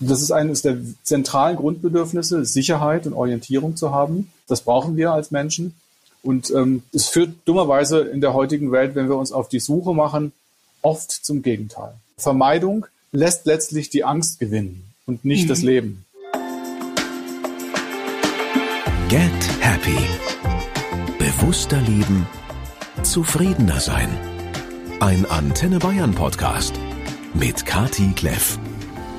Das ist eines der zentralen Grundbedürfnisse, Sicherheit und Orientierung zu haben. Das brauchen wir als Menschen. Und ähm, es führt dummerweise in der heutigen Welt, wenn wir uns auf die Suche machen, oft zum Gegenteil. Vermeidung lässt letztlich die Angst gewinnen und nicht mhm. das Leben. Get Happy. Bewusster leben, zufriedener sein. Ein Antenne Bayern Podcast mit Kati Kleff.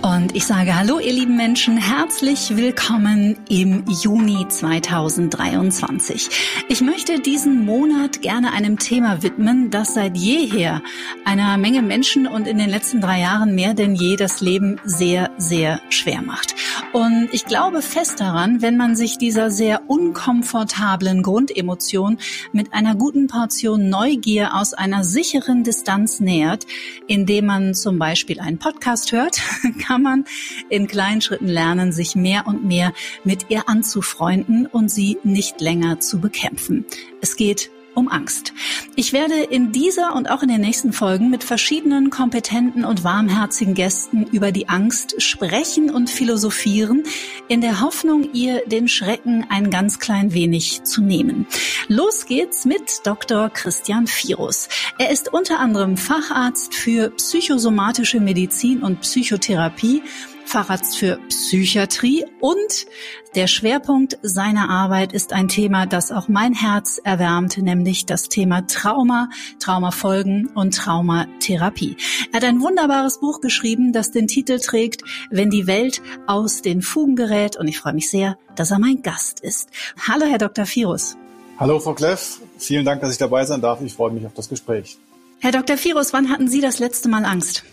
Und ich sage Hallo, ihr lieben Menschen, herzlich willkommen im Juni 2023. Ich möchte diesen Monat gerne einem Thema widmen, das seit jeher einer Menge Menschen und in den letzten drei Jahren mehr denn je das Leben sehr, sehr schwer macht. Und ich glaube fest daran, wenn man sich dieser sehr unkomfortablen Grundemotion mit einer guten Portion Neugier aus einer sicheren Distanz nähert, indem man zum Beispiel einen Podcast hört, kann man in kleinen Schritten lernen, sich mehr und mehr mit ihr anzufreunden und sie nicht länger zu bekämpfen. Es geht um Angst. Ich werde in dieser und auch in den nächsten Folgen mit verschiedenen kompetenten und warmherzigen Gästen über die Angst sprechen und philosophieren, in der Hoffnung, ihr den Schrecken ein ganz klein wenig zu nehmen. Los geht's mit Dr. Christian Virus. Er ist unter anderem Facharzt für psychosomatische Medizin und Psychotherapie Facharzt für Psychiatrie und der Schwerpunkt seiner Arbeit ist ein Thema, das auch mein Herz erwärmt, nämlich das Thema Trauma, Traumafolgen und Traumatherapie. Er hat ein wunderbares Buch geschrieben, das den Titel trägt, Wenn die Welt aus den Fugen gerät und ich freue mich sehr, dass er mein Gast ist. Hallo, Herr Dr. Virus. Hallo, Frau Kleff. Vielen Dank, dass ich dabei sein darf. Ich freue mich auf das Gespräch. Herr Dr. Virus, wann hatten Sie das letzte Mal Angst?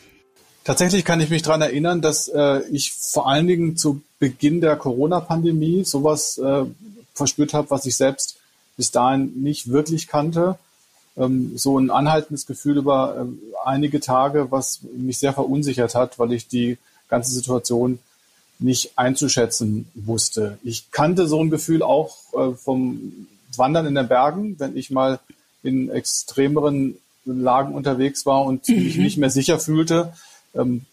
Tatsächlich kann ich mich daran erinnern, dass äh, ich vor allen Dingen zu Beginn der Corona-Pandemie sowas äh, verspürt habe, was ich selbst bis dahin nicht wirklich kannte. Ähm, so ein anhaltendes Gefühl über äh, einige Tage, was mich sehr verunsichert hat, weil ich die ganze Situation nicht einzuschätzen wusste. Ich kannte so ein Gefühl auch äh, vom Wandern in den Bergen, wenn ich mal in extremeren Lagen unterwegs war und mhm. mich nicht mehr sicher fühlte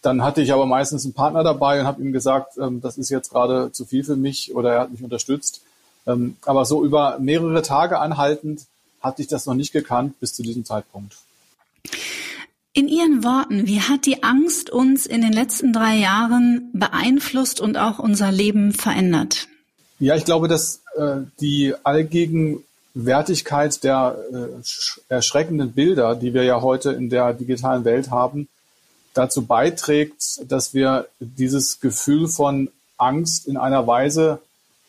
dann hatte ich aber meistens einen Partner dabei und habe ihm gesagt, ähm, das ist jetzt gerade zu viel für mich oder er hat mich unterstützt. Ähm, aber so über mehrere Tage anhaltend hatte ich das noch nicht gekannt bis zu diesem Zeitpunkt. In Ihren Worten, wie hat die Angst uns in den letzten drei Jahren beeinflusst und auch unser Leben verändert? Ja, ich glaube, dass äh, die Allgegenwärtigkeit der äh, erschreckenden Bilder, die wir ja heute in der digitalen Welt haben, dazu beiträgt, dass wir dieses Gefühl von Angst in einer Weise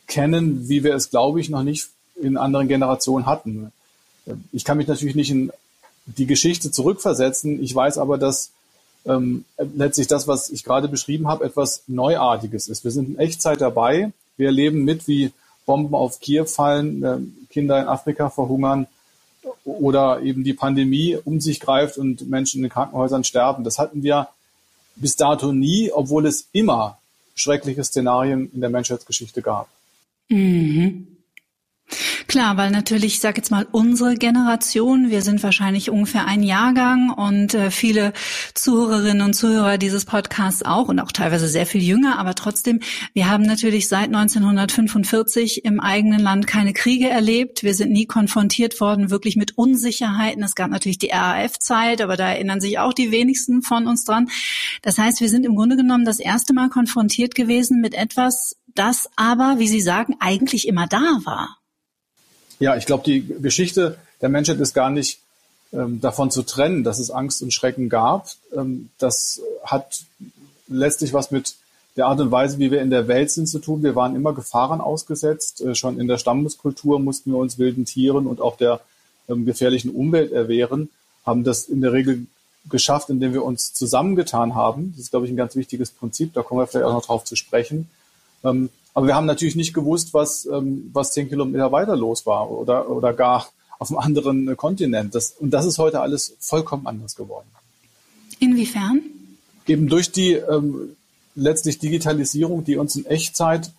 kennen, wie wir es, glaube ich, noch nicht in anderen Generationen hatten. Ich kann mich natürlich nicht in die Geschichte zurückversetzen. Ich weiß aber, dass ähm, letztlich das, was ich gerade beschrieben habe, etwas Neuartiges ist. Wir sind in Echtzeit dabei. Wir erleben mit, wie Bomben auf Kiew fallen, äh, Kinder in Afrika verhungern, oder eben die Pandemie um sich greift und Menschen in den Krankenhäusern sterben. Das hatten wir bis dato nie, obwohl es immer schreckliche Szenarien in der Menschheitsgeschichte gab. Mhm. Klar, weil natürlich, ich sage jetzt mal, unsere Generation, wir sind wahrscheinlich ungefähr ein Jahrgang und äh, viele Zuhörerinnen und Zuhörer dieses Podcasts auch und auch teilweise sehr viel jünger, aber trotzdem, wir haben natürlich seit 1945 im eigenen Land keine Kriege erlebt. Wir sind nie konfrontiert worden wirklich mit Unsicherheiten. Es gab natürlich die RAF-Zeit, aber da erinnern sich auch die wenigsten von uns dran. Das heißt, wir sind im Grunde genommen das erste Mal konfrontiert gewesen mit etwas, das aber, wie Sie sagen, eigentlich immer da war. Ja, ich glaube, die Geschichte der Menschheit ist gar nicht ähm, davon zu trennen, dass es Angst und Schrecken gab. Ähm, das hat letztlich was mit der Art und Weise, wie wir in der Welt sind, zu tun. Wir waren immer Gefahren ausgesetzt. Äh, schon in der Stammeskultur mussten wir uns wilden Tieren und auch der ähm, gefährlichen Umwelt erwehren, haben das in der Regel geschafft, indem wir uns zusammengetan haben. Das ist, glaube ich, ein ganz wichtiges Prinzip. Da kommen wir vielleicht auch noch drauf zu sprechen. Ähm, aber wir haben natürlich nicht gewusst, was, ähm, was zehn Kilometer weiter los war oder, oder gar auf einem anderen Kontinent. Das, und das ist heute alles vollkommen anders geworden. Inwiefern? Eben durch die ähm, letztlich Digitalisierung, die uns in Echtzeit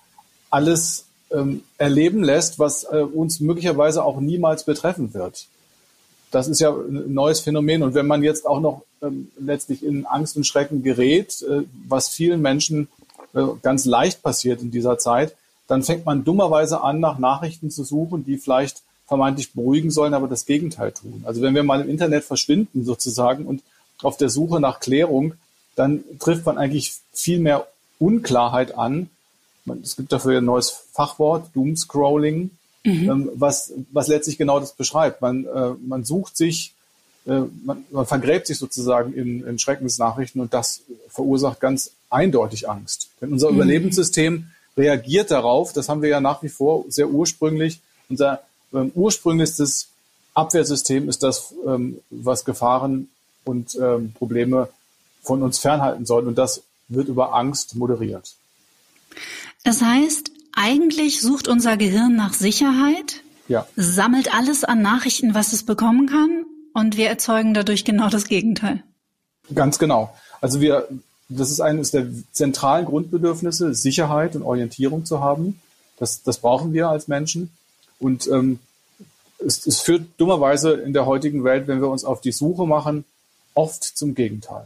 alles ähm, erleben lässt, was äh, uns möglicherweise auch niemals betreffen wird. Das ist ja ein neues Phänomen. Und wenn man jetzt auch noch ähm, letztlich in Angst und Schrecken gerät, äh, was vielen Menschen ganz leicht passiert in dieser Zeit, dann fängt man dummerweise an, nach Nachrichten zu suchen, die vielleicht vermeintlich beruhigen sollen, aber das Gegenteil tun. Also wenn wir mal im Internet verschwinden sozusagen und auf der Suche nach Klärung, dann trifft man eigentlich viel mehr Unklarheit an. Es gibt dafür ein neues Fachwort, Doomscrolling, mhm. Ähm, was, was letztlich genau das beschreibt. Man, äh, man sucht sich, äh, man, man vergräbt sich sozusagen in, in Schreckensnachrichten und das verursacht ganz eindeutig Angst. Denn unser mhm. Überlebenssystem reagiert darauf, das haben wir ja nach wie vor sehr ursprünglich, unser ähm, ursprünglichstes Abwehrsystem ist das, ähm, was Gefahren und ähm, Probleme von uns fernhalten soll. Und das wird über Angst moderiert. Das heißt, eigentlich sucht unser Gehirn nach Sicherheit, ja. sammelt alles an Nachrichten, was es bekommen kann, und wir erzeugen dadurch genau das Gegenteil. Ganz genau. Also wir, das ist eines der zentralen Grundbedürfnisse, Sicherheit und Orientierung zu haben. Das, das brauchen wir als Menschen. Und ähm, es, es führt dummerweise in der heutigen Welt, wenn wir uns auf die Suche machen, oft zum Gegenteil.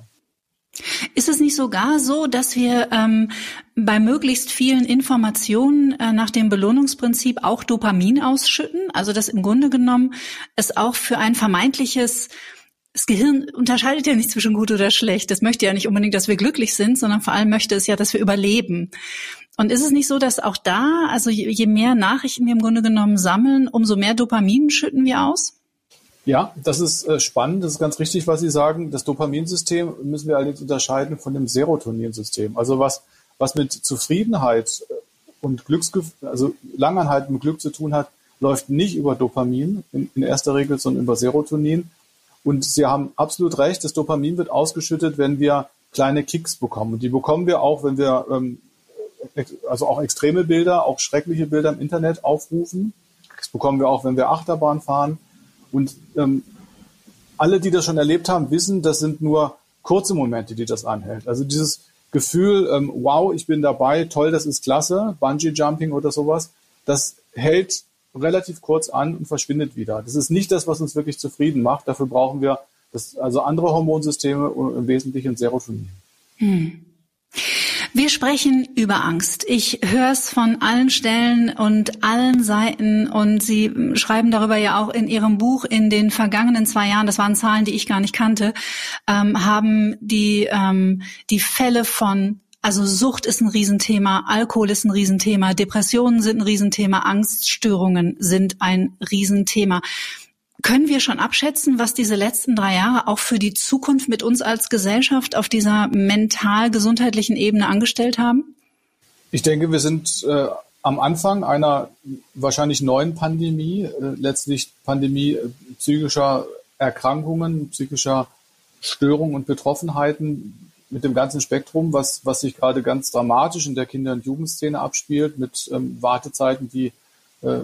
Ist es nicht sogar so, dass wir ähm, bei möglichst vielen Informationen äh, nach dem Belohnungsprinzip auch Dopamin ausschütten? Also dass im Grunde genommen es auch für ein vermeintliches das Gehirn unterscheidet ja nicht zwischen gut oder schlecht. Das möchte ja nicht unbedingt, dass wir glücklich sind, sondern vor allem möchte es ja, dass wir überleben. Und ist es nicht so, dass auch da, also je mehr Nachrichten wir im Grunde genommen sammeln, umso mehr Dopamin schütten wir aus? Ja, das ist äh, spannend. Das ist ganz richtig, was Sie sagen. Das Dopaminsystem müssen wir allerdings unterscheiden von dem Serotoninsystem. Also was, was mit Zufriedenheit und Glücksgefühl, also langanhaltendem Glück zu tun hat, läuft nicht über Dopamin in, in erster Regel, sondern über Serotonin. Und Sie haben absolut recht, das Dopamin wird ausgeschüttet, wenn wir kleine Kicks bekommen. Und die bekommen wir auch, wenn wir ähm, also auch extreme Bilder, auch schreckliche Bilder im Internet aufrufen. Das bekommen wir auch, wenn wir Achterbahn fahren. Und ähm, alle, die das schon erlebt haben, wissen, das sind nur kurze Momente, die das anhält. Also dieses Gefühl, ähm, wow, ich bin dabei, toll, das ist klasse, Bungee Jumping oder sowas, das hält relativ kurz an und verschwindet wieder. Das ist nicht das, was uns wirklich zufrieden macht. Dafür brauchen wir das, also andere Hormonsysteme im Wesentlichen Serotonin. Hm. Wir sprechen über Angst. Ich höre es von allen Stellen und allen Seiten und Sie schreiben darüber ja auch in Ihrem Buch in den vergangenen zwei Jahren, das waren Zahlen, die ich gar nicht kannte, ähm, haben die, ähm, die Fälle von also Sucht ist ein Riesenthema, Alkohol ist ein Riesenthema, Depressionen sind ein Riesenthema, Angststörungen sind ein Riesenthema. Können wir schon abschätzen, was diese letzten drei Jahre auch für die Zukunft mit uns als Gesellschaft auf dieser mental-gesundheitlichen Ebene angestellt haben? Ich denke, wir sind äh, am Anfang einer wahrscheinlich neuen Pandemie, äh, letztlich Pandemie äh, psychischer Erkrankungen, psychischer Störungen und Betroffenheiten mit dem ganzen Spektrum, was, was sich gerade ganz dramatisch in der Kinder- und Jugendszene abspielt, mit ähm, Wartezeiten, die äh,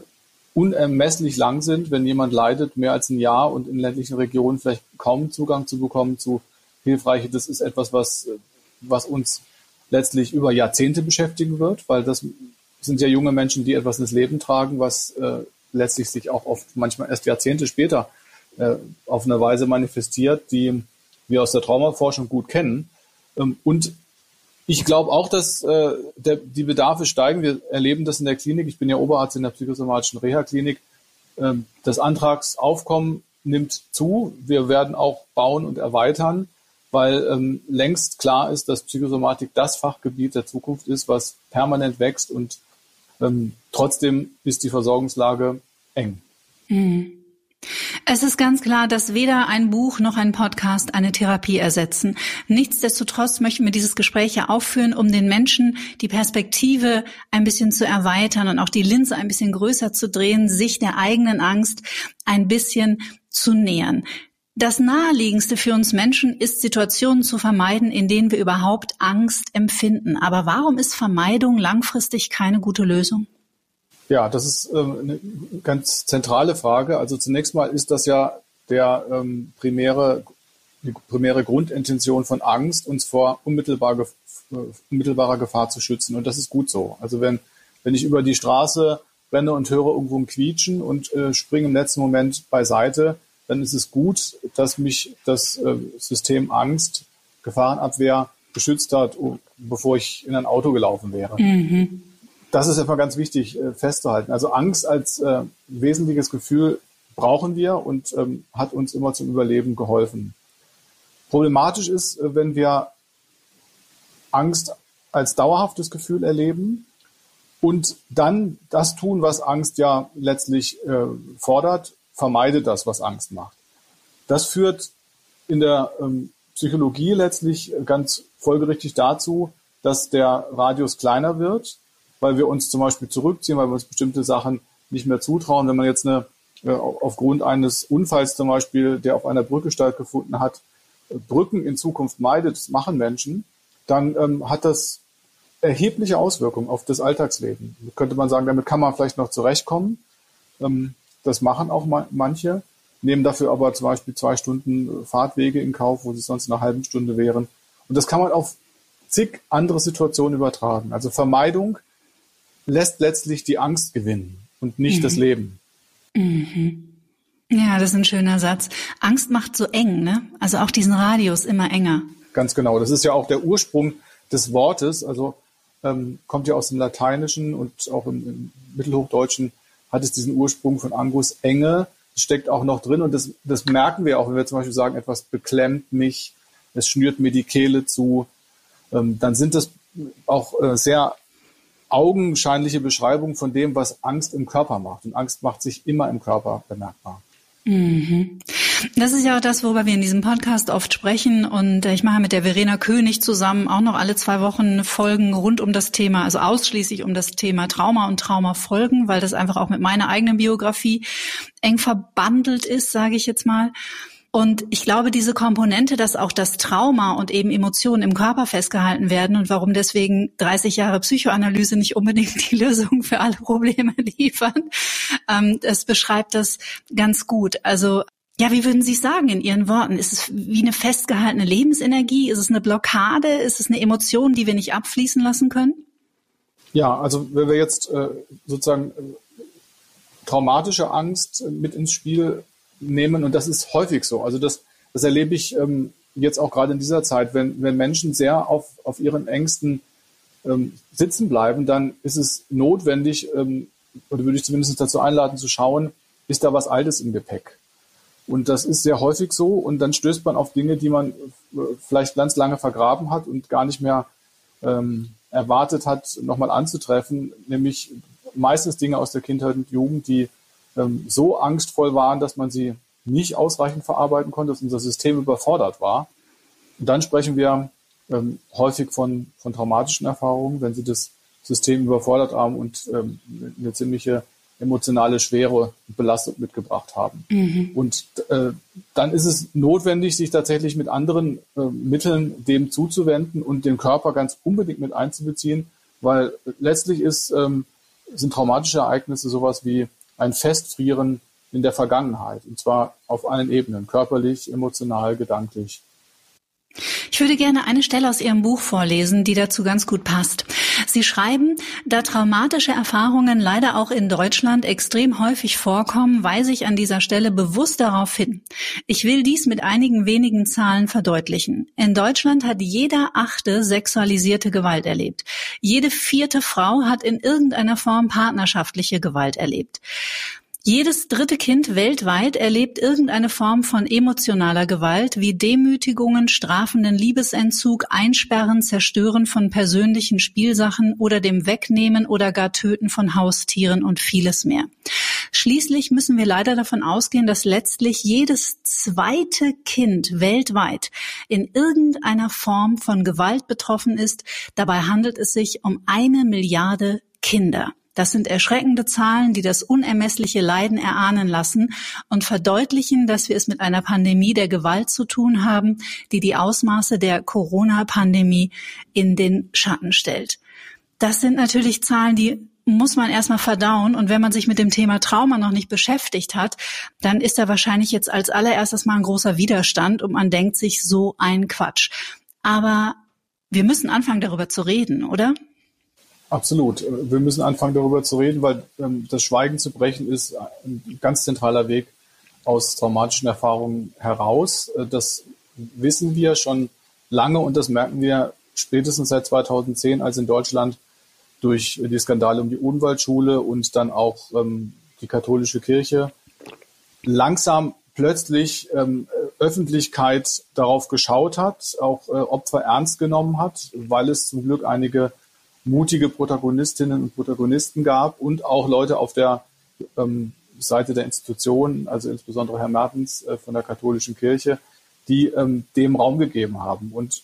unermesslich lang sind, wenn jemand leidet, mehr als ein Jahr und in ländlichen Regionen vielleicht kaum Zugang zu bekommen zu hilfreiche. Das ist etwas, was, äh, was uns letztlich über Jahrzehnte beschäftigen wird, weil das sind ja junge Menschen, die etwas ins Leben tragen, was äh, letztlich sich auch oft manchmal erst Jahrzehnte später äh, auf eine Weise manifestiert, die wir aus der Traumaforschung gut kennen. Ähm, und ich glaube auch, dass äh, der, die Bedarfe steigen. Wir erleben das in der Klinik. Ich bin ja Oberarzt in der psychosomatischen Reha-Klinik. Ähm, das Antragsaufkommen nimmt zu. Wir werden auch bauen und erweitern, weil ähm, längst klar ist, dass Psychosomatik das Fachgebiet der Zukunft ist, was permanent wächst und ähm, trotzdem ist die Versorgungslage eng. Mhm. Es ist ganz klar, dass weder ein Buch noch ein Podcast eine Therapie ersetzen. Nichtsdestotrotz möchten wir dieses Gespräch ja aufführen, um den Menschen die Perspektive ein bisschen zu erweitern und auch die Linse ein bisschen größer zu drehen, sich der eigenen Angst ein bisschen zu nähern. Das Naheliegendste für uns Menschen ist, Situationen zu vermeiden, in denen wir überhaupt Angst empfinden. Aber warum ist Vermeidung langfristig keine gute Lösung? Ja, das ist ähm, eine ganz zentrale Frage. Also zunächst mal ist das ja der ähm, primäre, die primäre Grundintention von Angst, uns vor unmittelbar, äh, unmittelbarer Gefahr zu schützen. Und das ist gut so. Also wenn, wenn ich über die Straße renne und höre irgendwo ein Quietschen und äh, springe im letzten Moment beiseite, dann ist es gut, dass mich das äh, System Angst, Gefahrenabwehr geschützt hat, bevor ich in ein Auto gelaufen wäre. Mhm. Das ist einfach ganz wichtig äh, festzuhalten. Also Angst als äh, wesentliches Gefühl brauchen wir und ähm, hat uns immer zum Überleben geholfen. Problematisch ist, äh, wenn wir Angst als dauerhaftes Gefühl erleben und dann das tun, was Angst ja letztlich äh, fordert, vermeidet das, was Angst macht. Das führt in der ähm, Psychologie letztlich ganz folgerichtig dazu, dass der Radius kleiner wird, weil wir uns zum Beispiel zurückziehen, weil wir uns bestimmte Sachen nicht mehr zutrauen. Wenn man jetzt eine, äh, aufgrund eines Unfalls zum Beispiel, der auf einer Brücke stattgefunden hat, Brücken in Zukunft meidet, das machen Menschen, dann ähm, hat das erhebliche Auswirkungen auf das Alltagsleben. Könnte man sagen, damit kann man vielleicht noch zurechtkommen. Ähm, das machen auch ma manche nehmen dafür aber zum Beispiel zwei Stunden Fahrtwege in Kauf, wo sie sonst eine halbe Stunde wären. Und das kann man auf zig andere Situationen übertragen. Also Vermeidung lässt letztlich die Angst gewinnen und nicht mhm. das Leben. Mhm. Ja, das ist ein schöner Satz. Angst macht so eng, ne? Also auch diesen Radius immer enger. Ganz genau. Das ist ja auch der Ursprung des Wortes. Also ähm, kommt ja aus dem Lateinischen und auch im, im Mittelhochdeutschen hat es diesen Ursprung von Angus Enge steckt auch noch drin und das, das merken wir auch, wenn wir zum Beispiel sagen, etwas beklemmt mich, es schnürt mir die Kehle zu, ähm, dann sind das auch äh, sehr augenscheinliche Beschreibungen von dem, was Angst im Körper macht. Und Angst macht sich immer im Körper bemerkbar. Mhm. Das ist ja auch das, worüber wir in diesem Podcast oft sprechen. Und ich mache mit der Verena König zusammen auch noch alle zwei Wochen Folgen rund um das Thema, also ausschließlich um das Thema Trauma und Traumafolgen, weil das einfach auch mit meiner eigenen Biografie eng verbandelt ist, sage ich jetzt mal. Und ich glaube, diese Komponente, dass auch das Trauma und eben Emotionen im Körper festgehalten werden und warum deswegen 30 Jahre Psychoanalyse nicht unbedingt die Lösung für alle Probleme liefern, ähm, das beschreibt das ganz gut. Also ja, wie würden Sie sagen in Ihren Worten? Ist es wie eine festgehaltene Lebensenergie? Ist es eine Blockade? Ist es eine Emotion, die wir nicht abfließen lassen können? Ja, also wenn wir jetzt äh, sozusagen äh, traumatische Angst mit ins Spiel nehmen. Und das ist häufig so. Also das, das erlebe ich ähm, jetzt auch gerade in dieser Zeit, wenn, wenn Menschen sehr auf, auf ihren Ängsten ähm, sitzen bleiben, dann ist es notwendig, ähm, oder würde ich zumindest dazu einladen, zu schauen, ist da was Altes im Gepäck? Und das ist sehr häufig so. Und dann stößt man auf Dinge, die man äh, vielleicht ganz lange vergraben hat und gar nicht mehr ähm, erwartet hat, nochmal anzutreffen, nämlich meistens Dinge aus der Kindheit und Jugend, die ähm, so angstvoll waren, dass man sie nicht ausreichend verarbeiten konnte, dass unser System überfordert war. Und dann sprechen wir ähm, häufig von, von traumatischen Erfahrungen, wenn sie das System überfordert haben und ähm, eine ziemliche emotionale Schwere und Belastung mitgebracht haben. Mhm. Und äh, dann ist es notwendig, sich tatsächlich mit anderen äh, Mitteln dem zuzuwenden und den Körper ganz unbedingt mit einzubeziehen, weil letztlich ist, ähm, sind traumatische Ereignisse sowas wie ein Festfrieren in der Vergangenheit. Und zwar auf allen Ebenen, körperlich, emotional, gedanklich. Ich würde gerne eine Stelle aus Ihrem Buch vorlesen, die dazu ganz gut passt. Sie schreiben, da traumatische Erfahrungen leider auch in Deutschland extrem häufig vorkommen, weise ich an dieser Stelle bewusst darauf hin. Ich will dies mit einigen wenigen Zahlen verdeutlichen. In Deutschland hat jeder achte sexualisierte Gewalt erlebt. Jede vierte Frau hat in irgendeiner Form partnerschaftliche Gewalt erlebt. Jedes dritte Kind weltweit erlebt irgendeine Form von emotionaler Gewalt wie Demütigungen, strafenden Liebesentzug, Einsperren, Zerstören von persönlichen Spielsachen oder dem Wegnehmen oder gar Töten von Haustieren und vieles mehr. Schließlich müssen wir leider davon ausgehen, dass letztlich jedes zweite Kind weltweit in irgendeiner Form von Gewalt betroffen ist. Dabei handelt es sich um eine Milliarde Kinder. Das sind erschreckende Zahlen, die das unermessliche Leiden erahnen lassen und verdeutlichen, dass wir es mit einer Pandemie der Gewalt zu tun haben, die die Ausmaße der Corona-Pandemie in den Schatten stellt. Das sind natürlich Zahlen, die muss man erstmal verdauen. Und wenn man sich mit dem Thema Trauma noch nicht beschäftigt hat, dann ist da wahrscheinlich jetzt als allererstes mal ein großer Widerstand und man denkt sich so ein Quatsch. Aber wir müssen anfangen, darüber zu reden, oder? Absolut. Wir müssen anfangen, darüber zu reden, weil ähm, das Schweigen zu brechen ist ein ganz zentraler Weg aus traumatischen Erfahrungen heraus. Äh, das wissen wir schon lange und das merken wir spätestens seit 2010, als in Deutschland durch die Skandale um die Unwaldschule und dann auch ähm, die katholische Kirche langsam plötzlich ähm, Öffentlichkeit darauf geschaut hat, auch äh, Opfer ernst genommen hat, weil es zum Glück einige mutige Protagonistinnen und Protagonisten gab und auch Leute auf der ähm, Seite der Institutionen, also insbesondere Herr Mertens äh, von der katholischen Kirche, die ähm, dem Raum gegeben haben. Und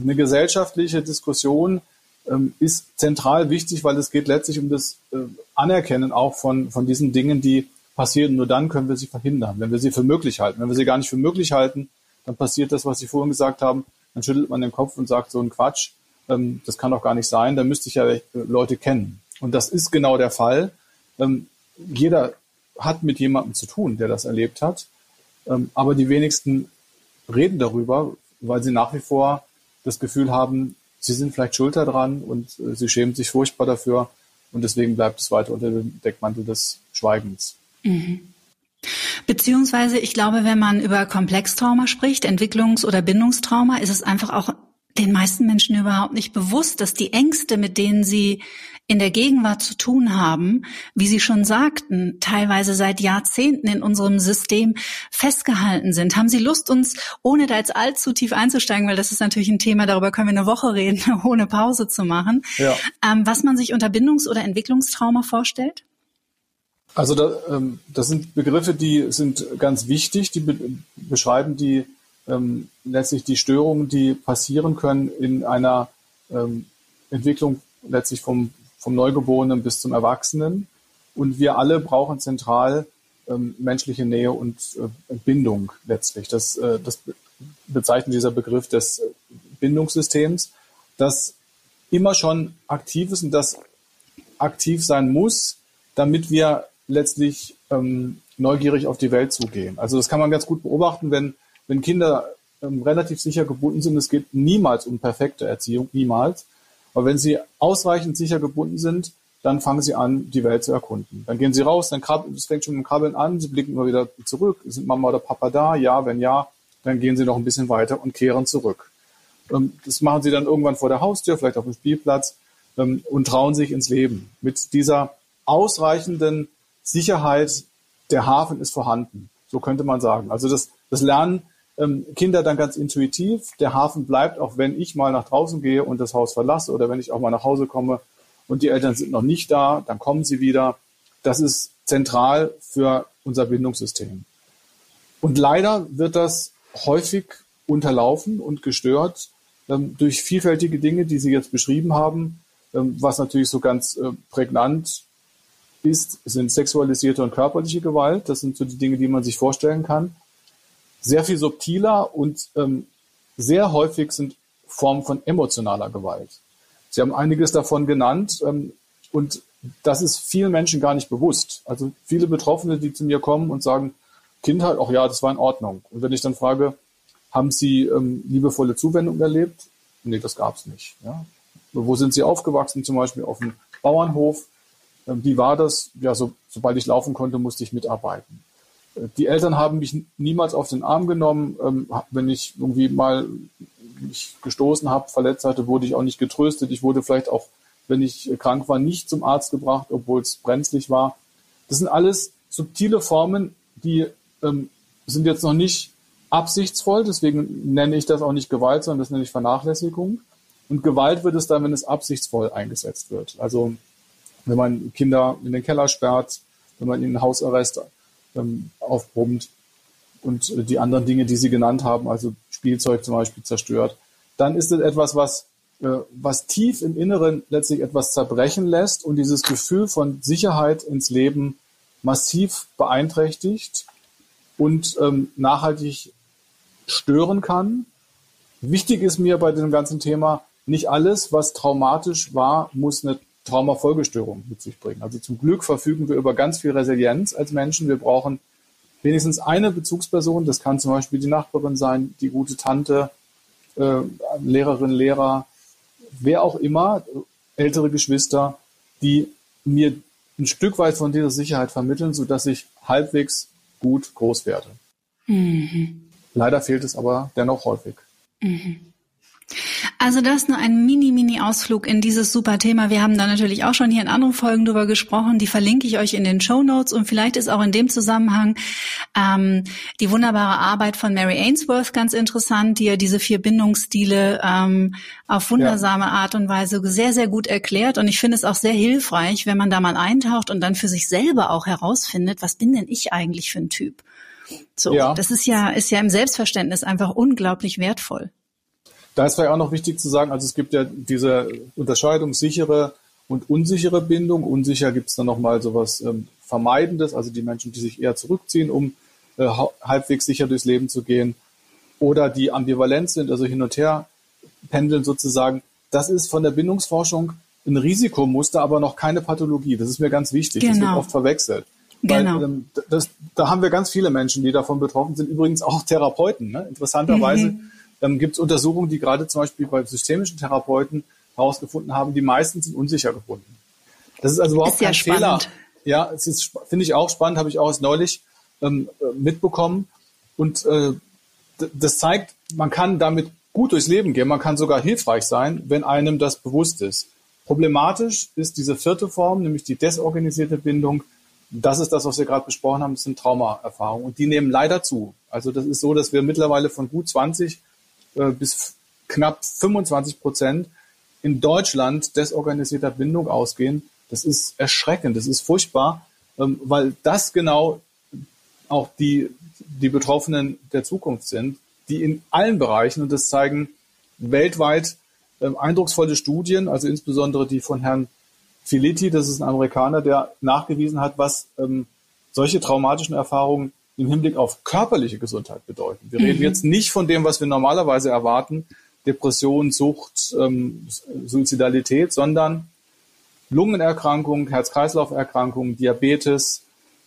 eine gesellschaftliche Diskussion ähm, ist zentral wichtig, weil es geht letztlich um das äh, Anerkennen auch von, von diesen Dingen, die passieren. Nur dann können wir sie verhindern, wenn wir sie für möglich halten. Wenn wir sie gar nicht für möglich halten, dann passiert das, was Sie vorhin gesagt haben. Dann schüttelt man den Kopf und sagt so ein Quatsch. Ähm, das kann doch gar nicht sein. Da müsste ich ja Leute kennen. Und das ist genau der Fall. Ähm, jeder hat mit jemandem zu tun, der das erlebt hat. Ähm, aber die wenigsten reden darüber, weil sie nach wie vor das Gefühl haben, sie sind vielleicht schuld daran und äh, sie schämen sich furchtbar dafür. Und deswegen bleibt es weiter unter dem Deckmantel des Schweigens. Mhm. Beziehungsweise, ich glaube, wenn man über Komplextrauma spricht, Entwicklungs- oder Bindungstrauma, ist es einfach auch den meisten Menschen überhaupt nicht bewusst, dass die Ängste, mit denen sie in der Gegenwart zu tun haben, wie Sie schon sagten, teilweise seit Jahrzehnten in unserem System festgehalten sind. Haben Sie Lust, uns, ohne da jetzt allzu tief einzusteigen, weil das ist natürlich ein Thema, darüber können wir eine Woche reden, ohne Pause zu machen, ja. ähm, was man sich unter Bindungs- oder Entwicklungstrauma vorstellt? Also da, ähm, das sind Begriffe, die sind ganz wichtig, die be beschreiben die ähm, letztlich die Störungen, die passieren können in einer ähm, Entwicklung letztlich vom, vom Neugeborenen bis zum Erwachsenen. Und wir alle brauchen zentral ähm, menschliche Nähe und äh, Bindung letztlich. Das, äh, das bezeichnet dieser Begriff des Bindungssystems, das immer schon aktiv ist und das aktiv sein muss, damit wir letztlich ähm, neugierig auf die Welt zugehen. Also das kann man ganz gut beobachten, wenn wenn Kinder ähm, relativ sicher gebunden sind, es geht niemals um perfekte Erziehung, niemals. Aber wenn sie ausreichend sicher gebunden sind, dann fangen sie an, die Welt zu erkunden. Dann gehen sie raus, dann krabbeln, es fängt schon mit dem Krabbeln an, sie blicken immer wieder zurück. Sind Mama oder Papa da? Ja, wenn ja, dann gehen sie noch ein bisschen weiter und kehren zurück. Ähm, das machen sie dann irgendwann vor der Haustür, vielleicht auf dem Spielplatz ähm, und trauen sich ins Leben. Mit dieser ausreichenden Sicherheit, der Hafen ist vorhanden. So könnte man sagen. Also das, das Lernen Kinder dann ganz intuitiv. Der Hafen bleibt, auch wenn ich mal nach draußen gehe und das Haus verlasse oder wenn ich auch mal nach Hause komme und die Eltern sind noch nicht da, dann kommen sie wieder. Das ist zentral für unser Bindungssystem. Und leider wird das häufig unterlaufen und gestört ähm, durch vielfältige Dinge, die Sie jetzt beschrieben haben. Ähm, was natürlich so ganz äh, prägnant ist, sind sexualisierte und körperliche Gewalt. Das sind so die Dinge, die man sich vorstellen kann sehr viel subtiler und ähm, sehr häufig sind Formen von emotionaler Gewalt. Sie haben einiges davon genannt ähm, und das ist vielen Menschen gar nicht bewusst. Also viele Betroffene, die zu mir kommen und sagen, Kindheit, auch ja, das war in Ordnung. Und wenn ich dann frage, haben Sie ähm, liebevolle Zuwendung erlebt? Nee, das gab es nicht. Ja? Wo sind Sie aufgewachsen? Zum Beispiel auf dem Bauernhof. Ähm, wie war das? Ja, so, sobald ich laufen konnte, musste ich mitarbeiten. Die Eltern haben mich niemals auf den Arm genommen. Ähm, wenn ich irgendwie mal mich gestoßen habe, verletzt hatte, wurde ich auch nicht getröstet. Ich wurde vielleicht auch, wenn ich krank war, nicht zum Arzt gebracht, obwohl es brenzlig war. Das sind alles subtile Formen, die ähm, sind jetzt noch nicht absichtsvoll. Deswegen nenne ich das auch nicht Gewalt, sondern das nenne ich Vernachlässigung. Und Gewalt wird es dann, wenn es absichtsvoll eingesetzt wird. Also wenn man Kinder in den Keller sperrt, wenn man ihnen Hausarrest ähm, aufbrummt und äh, die anderen Dinge, die Sie genannt haben, also Spielzeug zum Beispiel zerstört, dann ist es etwas, was, äh, was tief im Inneren letztlich etwas zerbrechen lässt und dieses Gefühl von Sicherheit ins Leben massiv beeinträchtigt und ähm, nachhaltig stören kann. Wichtig ist mir bei dem ganzen Thema, nicht alles, was traumatisch war, muss eine Traumafolgestörung mit sich bringen. Also zum Glück verfügen wir über ganz viel Resilienz als Menschen. Wir brauchen wenigstens eine Bezugsperson. Das kann zum Beispiel die Nachbarin sein, die gute Tante, äh, Lehrerin, Lehrer, wer auch immer, ältere Geschwister, die mir ein Stück weit von dieser Sicherheit vermitteln, sodass ich halbwegs gut groß werde. Mhm. Leider fehlt es aber dennoch häufig. Mhm. Also das ist nur ein Mini-Mini-Ausflug in dieses super Thema. Wir haben da natürlich auch schon hier in anderen Folgen drüber gesprochen. Die verlinke ich euch in den Show Notes und vielleicht ist auch in dem Zusammenhang ähm, die wunderbare Arbeit von Mary Ainsworth ganz interessant, die ja diese vier Bindungsstile ähm, auf wundersame ja. Art und Weise sehr, sehr gut erklärt. Und ich finde es auch sehr hilfreich, wenn man da mal eintaucht und dann für sich selber auch herausfindet, was bin denn ich eigentlich für ein Typ? So, ja. das ist ja, ist ja im Selbstverständnis einfach unglaublich wertvoll. Da ist vielleicht auch noch wichtig zu sagen, also es gibt ja diese Unterscheidung sichere und unsichere Bindung. Unsicher gibt es dann nochmal sowas ähm, Vermeidendes, also die Menschen, die sich eher zurückziehen, um äh, halbwegs sicher durchs Leben zu gehen. Oder die ambivalent sind, also hin und her pendeln sozusagen. Das ist von der Bindungsforschung ein Risikomuster, aber noch keine Pathologie. Das ist mir ganz wichtig. Genau. Das wird genau. oft verwechselt. Genau. Weil, ähm, das, da haben wir ganz viele Menschen, die davon betroffen sind. Übrigens auch Therapeuten. Ne? Interessanterweise mhm. Ähm, gibt es Untersuchungen, die gerade zum Beispiel bei systemischen Therapeuten herausgefunden haben, die meisten sind unsicher gebunden. Das ist also überhaupt ist kein Fehler. Ja, es ist, finde ich auch spannend, habe ich auch erst neulich ähm, äh, mitbekommen. Und äh, das zeigt, man kann damit gut durchs Leben gehen, man kann sogar hilfreich sein, wenn einem das bewusst ist. Problematisch ist diese vierte Form, nämlich die desorganisierte Bindung, das ist das, was wir gerade besprochen haben, das sind Traumaerfahrungen. Und die nehmen leider zu. Also das ist so, dass wir mittlerweile von gut 20 äh, bis knapp 25 Prozent in Deutschland desorganisierter Bindung ausgehen. Das ist erschreckend, das ist furchtbar, ähm, weil das genau auch die, die Betroffenen der Zukunft sind, die in allen Bereichen, und das zeigen weltweit ähm, eindrucksvolle Studien, also insbesondere die von Herrn Filiti, das ist ein Amerikaner, der nachgewiesen hat, was ähm, solche traumatischen Erfahrungen im Hinblick auf körperliche Gesundheit bedeuten. Wir mhm. reden jetzt nicht von dem, was wir normalerweise erwarten, Depression, Sucht, ähm, Suizidalität, sondern Lungenerkrankungen, Herz-Kreislauf-Erkrankungen, Diabetes,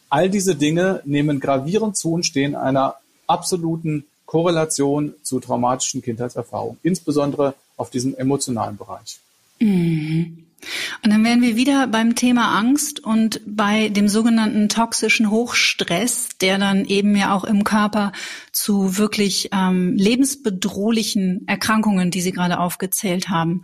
all diese Dinge nehmen gravierend zu und stehen einer absoluten Korrelation zu traumatischen Kindheitserfahrungen, insbesondere auf diesem emotionalen Bereich. Mhm. Und dann wären wir wieder beim Thema Angst und bei dem sogenannten toxischen Hochstress, der dann eben ja auch im Körper zu wirklich ähm, lebensbedrohlichen Erkrankungen, die Sie gerade aufgezählt haben,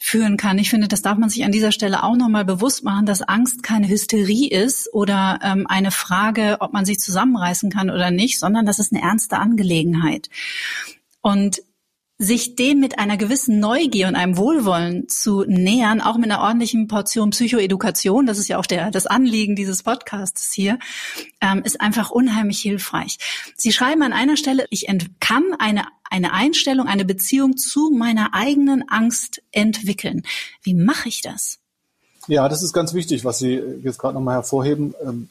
führen kann. Ich finde, das darf man sich an dieser Stelle auch nochmal bewusst machen, dass Angst keine Hysterie ist oder ähm, eine Frage, ob man sich zusammenreißen kann oder nicht, sondern das ist eine ernste Angelegenheit. Und sich dem mit einer gewissen Neugier und einem Wohlwollen zu nähern, auch mit einer ordentlichen Portion Psychoedukation, das ist ja auch der, das Anliegen dieses Podcasts hier, ähm, ist einfach unheimlich hilfreich. Sie schreiben an einer Stelle, ich kann eine, eine Einstellung, eine Beziehung zu meiner eigenen Angst entwickeln. Wie mache ich das? Ja, das ist ganz wichtig, was Sie jetzt gerade nochmal hervorheben. Ähm,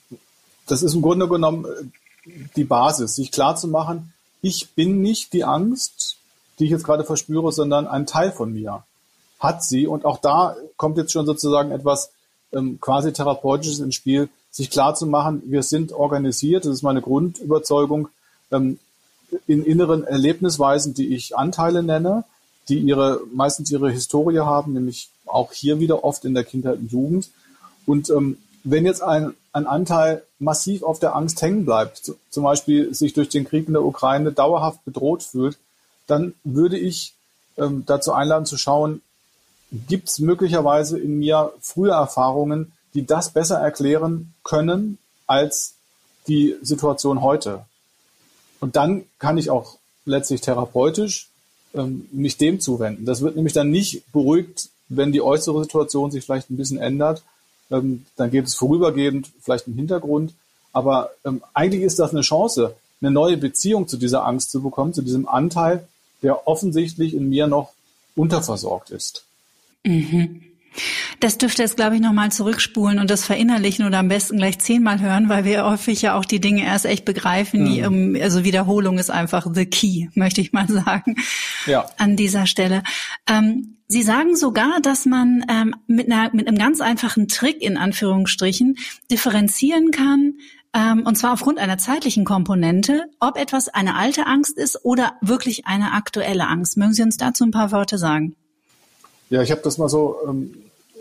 das ist im Grunde genommen äh, die Basis, sich klar zu machen, ich bin nicht die Angst, die ich jetzt gerade verspüre, sondern ein Teil von mir hat sie. Und auch da kommt jetzt schon sozusagen etwas ähm, quasi therapeutisches ins Spiel, sich klar zu machen, wir sind organisiert, das ist meine Grundüberzeugung, ähm, in inneren Erlebnisweisen, die ich Anteile nenne, die ihre, meistens ihre Historie haben, nämlich auch hier wieder oft in der Kindheit und Jugend. Und ähm, wenn jetzt ein, ein Anteil massiv auf der Angst hängen bleibt, zum Beispiel sich durch den Krieg in der Ukraine dauerhaft bedroht fühlt, dann würde ich ähm, dazu einladen zu schauen, gibt es möglicherweise in mir frühe Erfahrungen, die das besser erklären können als die Situation heute. Und dann kann ich auch letztlich therapeutisch ähm, mich dem zuwenden. Das wird nämlich dann nicht beruhigt, wenn die äußere Situation sich vielleicht ein bisschen ändert. Ähm, dann geht es vorübergehend vielleicht im Hintergrund. Aber ähm, eigentlich ist das eine Chance, eine neue Beziehung zu dieser Angst zu bekommen, zu diesem Anteil, der offensichtlich in mir noch unterversorgt ist. Mhm. Das dürfte jetzt, glaube ich, nochmal zurückspulen und das verinnerlichen oder am besten gleich zehnmal hören, weil wir häufig ja auch die Dinge erst echt begreifen. Die, mhm. also Wiederholung ist einfach the key, möchte ich mal sagen, ja. an dieser Stelle. Ähm, Sie sagen sogar, dass man ähm, mit, einer, mit einem ganz einfachen Trick in Anführungsstrichen differenzieren kann, ähm, und zwar aufgrund einer zeitlichen Komponente, ob etwas eine alte Angst ist oder wirklich eine aktuelle Angst. Mögen Sie uns dazu ein paar Worte sagen? Ja, ich habe das mal so ähm,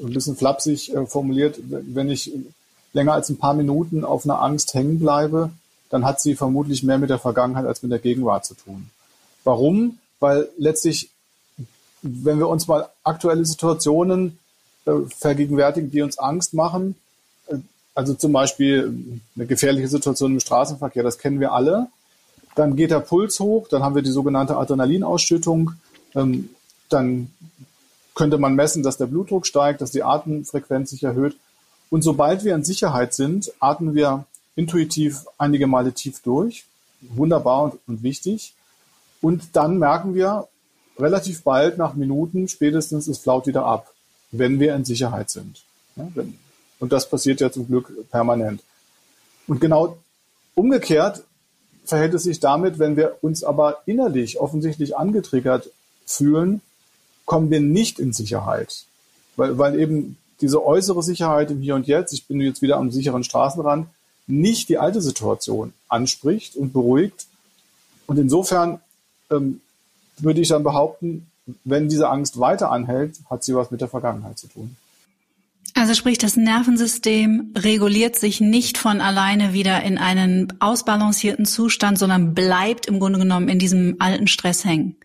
ein bisschen flapsig äh, formuliert. Wenn ich länger als ein paar Minuten auf einer Angst hängen bleibe, dann hat sie vermutlich mehr mit der Vergangenheit als mit der Gegenwart zu tun. Warum? Weil letztlich wenn wir uns mal aktuelle Situationen äh, vergegenwärtigen, die uns Angst machen, also zum Beispiel eine gefährliche Situation im Straßenverkehr, das kennen wir alle, dann geht der Puls hoch, dann haben wir die sogenannte Adrenalinausschüttung, ähm, dann könnte man messen, dass der Blutdruck steigt, dass die Atemfrequenz sich erhöht. Und sobald wir in Sicherheit sind, atmen wir intuitiv einige Male tief durch. Wunderbar und, und wichtig. Und dann merken wir relativ bald, nach Minuten spätestens, es flaut wieder ab, wenn wir in Sicherheit sind. Ja, wenn, und das passiert ja zum Glück permanent. Und genau umgekehrt verhält es sich damit, wenn wir uns aber innerlich offensichtlich angetriggert fühlen, kommen wir nicht in Sicherheit. Weil, weil eben diese äußere Sicherheit im Hier und Jetzt, ich bin jetzt wieder am sicheren Straßenrand, nicht die alte Situation anspricht und beruhigt. Und insofern ähm, würde ich dann behaupten, wenn diese Angst weiter anhält, hat sie was mit der Vergangenheit zu tun. Also sprich, das Nervensystem reguliert sich nicht von alleine wieder in einen ausbalancierten Zustand, sondern bleibt im Grunde genommen in diesem alten Stress hängen.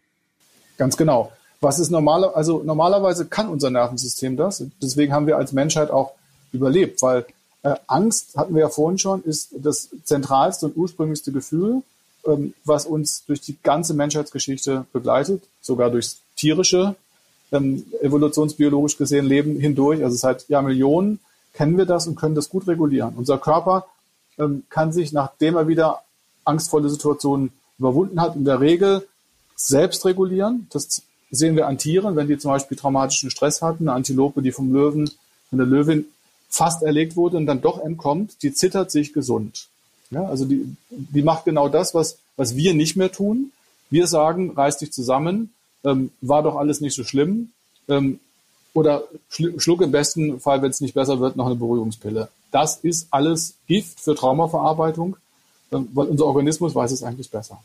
Ganz genau. Was ist normaler, also normalerweise kann unser Nervensystem das. Deswegen haben wir als Menschheit auch überlebt, weil äh, Angst, hatten wir ja vorhin schon, ist das zentralste und ursprünglichste Gefühl, ähm, was uns durch die ganze Menschheitsgeschichte begleitet, sogar durchs tierische, ähm, evolutionsbiologisch gesehen Leben hindurch. Also seit Jahrmillionen kennen wir das und können das gut regulieren. Unser Körper ähm, kann sich, nachdem er wieder angstvolle Situationen überwunden hat, in der Regel selbst regulieren. Das sehen wir an Tieren, wenn die zum Beispiel traumatischen Stress hatten, eine Antilope, die vom Löwen, von der Löwin fast erlegt wurde und dann doch entkommt, die zittert sich gesund. Ja, also die, die macht genau das, was, was wir nicht mehr tun. Wir sagen, reiß dich zusammen, ähm, war doch alles nicht so schlimm. Ähm, oder schl schluck im besten Fall, wenn es nicht besser wird, noch eine Beruhigungspille. Das ist alles Gift für Traumaverarbeitung, ähm, weil unser Organismus weiß es eigentlich besser.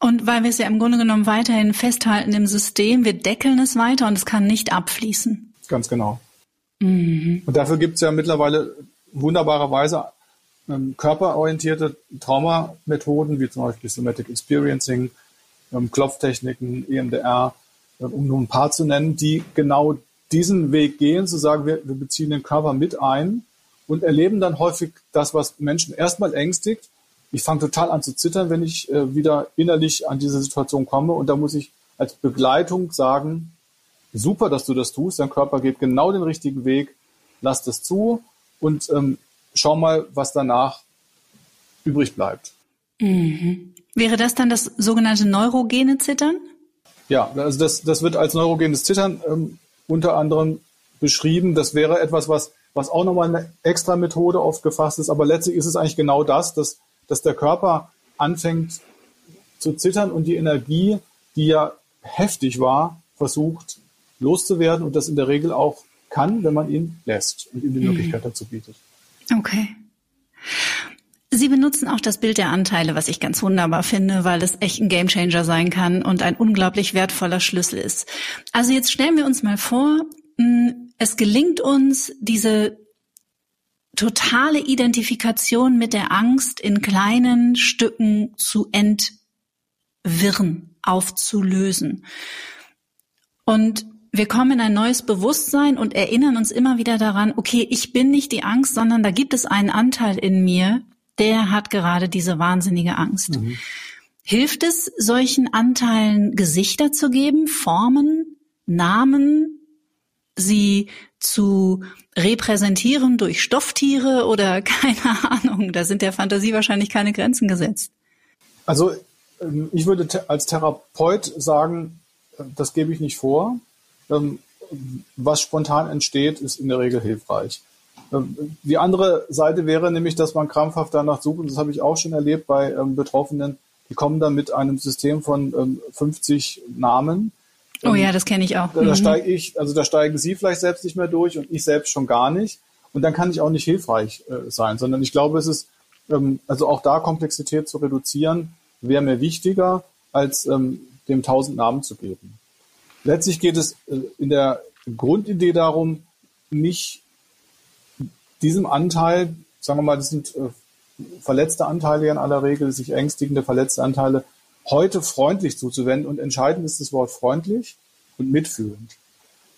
Und weil wir es ja im Grunde genommen weiterhin festhalten im System, wir deckeln es weiter und es kann nicht abfließen. Ganz genau. Mhm. Und dafür gibt es ja mittlerweile wunderbarerweise ähm, körperorientierte Traumamethoden, wie zum Beispiel Somatic Experiencing, Klopftechniken, EMDR, äh, um nur ein paar zu nennen, die genau diesen Weg gehen, zu sagen, wir, wir beziehen den Körper mit ein und erleben dann häufig das, was Menschen erstmal ängstigt, ich fange total an zu zittern, wenn ich äh, wieder innerlich an diese Situation komme. Und da muss ich als Begleitung sagen, super, dass du das tust. Dein Körper geht genau den richtigen Weg. Lass das zu und ähm, schau mal, was danach übrig bleibt. Mhm. Wäre das dann das sogenannte neurogene Zittern? Ja, also das, das wird als neurogenes Zittern ähm, unter anderem beschrieben. Das wäre etwas, was, was auch nochmal eine extra Methode oft gefasst ist. Aber letztlich ist es eigentlich genau das, dass dass der Körper anfängt zu zittern und die Energie, die ja heftig war, versucht loszuwerden und das in der Regel auch kann, wenn man ihn lässt und ihm die mhm. Möglichkeit dazu bietet. Okay. Sie benutzen auch das Bild der Anteile, was ich ganz wunderbar finde, weil es echt ein Gamechanger sein kann und ein unglaublich wertvoller Schlüssel ist. Also jetzt stellen wir uns mal vor, hm, es gelingt uns, diese totale Identifikation mit der Angst in kleinen Stücken zu entwirren, aufzulösen. Und wir kommen in ein neues Bewusstsein und erinnern uns immer wieder daran, okay, ich bin nicht die Angst, sondern da gibt es einen Anteil in mir, der hat gerade diese wahnsinnige Angst. Mhm. Hilft es, solchen Anteilen Gesichter zu geben, Formen, Namen, sie zu repräsentieren durch Stofftiere oder keine Ahnung. Da sind der Fantasie wahrscheinlich keine Grenzen gesetzt. Also ähm, ich würde als Therapeut sagen, äh, das gebe ich nicht vor. Ähm, was spontan entsteht, ist in der Regel hilfreich. Ähm, die andere Seite wäre nämlich, dass man krampfhaft danach sucht, und das habe ich auch schon erlebt bei Betroffenen, die kommen dann mit einem System von 50 Namen Oh ja, das kenne ich auch. Da, da mhm. steige ich, also da steigen Sie vielleicht selbst nicht mehr durch und ich selbst schon gar nicht. Und dann kann ich auch nicht hilfreich äh, sein, sondern ich glaube, es ist, ähm, also auch da Komplexität zu reduzieren, wäre mir wichtiger, als ähm, dem tausend Namen zu geben. Letztlich geht es äh, in der Grundidee darum, nicht diesem Anteil, sagen wir mal, das sind äh, verletzte Anteile in aller Regel, sich ängstigende verletzte Anteile, heute freundlich zuzuwenden. Und entscheidend ist das Wort freundlich. und mitfühlend.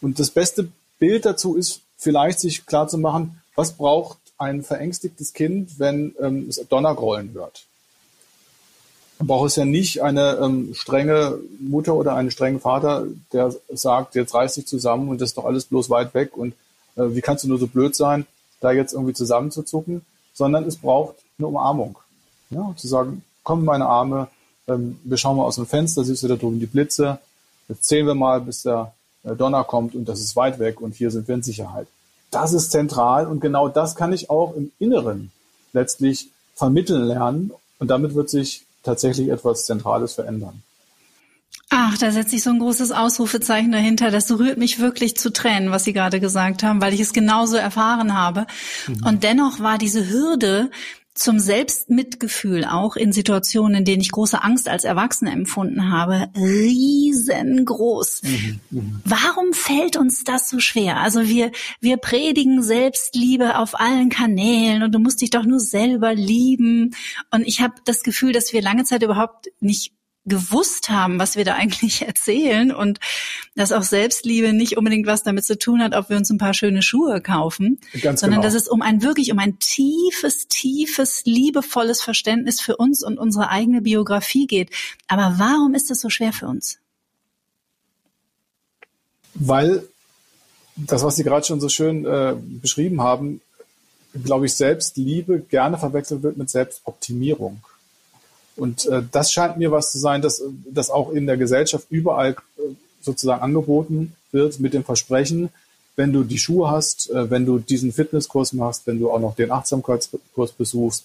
Und das beste Bild dazu ist vielleicht sich klar zu machen, was braucht ein verängstigtes Kind, wenn ähm, es Donnergrollen hört. Man braucht es ja nicht eine ähm, strenge Mutter oder einen strengen Vater, der sagt, jetzt reiß dich zusammen und das ist doch alles bloß weit weg und äh, wie kannst du nur so blöd sein, da jetzt irgendwie zusammenzuzucken, sondern es braucht eine Umarmung. Ja, zu sagen, komm in meine Arme, ähm, wir schauen mal aus dem Fenster, siehst du da drüben die Blitze, jetzt zählen wir mal, bis der äh, Donner kommt und das ist weit weg und hier sind wir in Sicherheit. Das ist zentral und genau das kann ich auch im Inneren letztlich vermitteln lernen und damit wird sich tatsächlich etwas Zentrales verändern. Ach, da setze ich so ein großes Ausrufezeichen dahinter. Das rührt mich wirklich zu Tränen, was Sie gerade gesagt haben, weil ich es genauso erfahren habe. Mhm. Und dennoch war diese Hürde, zum Selbstmitgefühl auch in Situationen, in denen ich große Angst als Erwachsene empfunden habe, riesengroß. Mhm, mh. Warum fällt uns das so schwer? Also wir, wir predigen Selbstliebe auf allen Kanälen und du musst dich doch nur selber lieben. Und ich habe das Gefühl, dass wir lange Zeit überhaupt nicht gewusst haben, was wir da eigentlich erzählen und dass auch Selbstliebe nicht unbedingt was damit zu tun hat, ob wir uns ein paar schöne Schuhe kaufen, Ganz sondern genau. dass es um ein wirklich um ein tiefes, tiefes, liebevolles Verständnis für uns und unsere eigene Biografie geht. Aber warum ist das so schwer für uns? Weil das, was Sie gerade schon so schön äh, beschrieben haben, glaube ich, Selbstliebe gerne verwechselt wird mit Selbstoptimierung. Und äh, das scheint mir was zu sein, dass das auch in der Gesellschaft überall äh, sozusagen angeboten wird mit dem Versprechen, wenn du die Schuhe hast, äh, wenn du diesen Fitnesskurs machst, wenn du auch noch den Achtsamkeitskurs besuchst,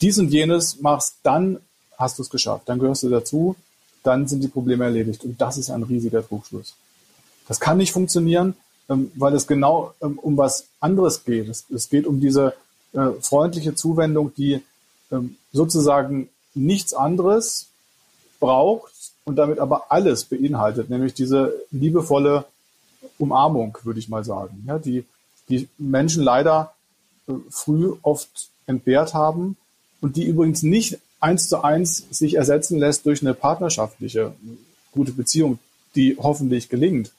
dies und jenes machst, dann hast du es geschafft, dann gehörst du dazu, dann sind die Probleme erledigt. Und das ist ein riesiger Trugschluss. Das kann nicht funktionieren, ähm, weil es genau ähm, um was anderes geht. Es, es geht um diese äh, freundliche Zuwendung, die ähm, sozusagen nichts anderes braucht und damit aber alles beinhaltet, nämlich diese liebevolle Umarmung, würde ich mal sagen, ja, die die Menschen leider äh, früh oft entbehrt haben und die übrigens nicht eins zu eins sich ersetzen lässt durch eine partnerschaftliche gute Beziehung, die hoffentlich gelingt.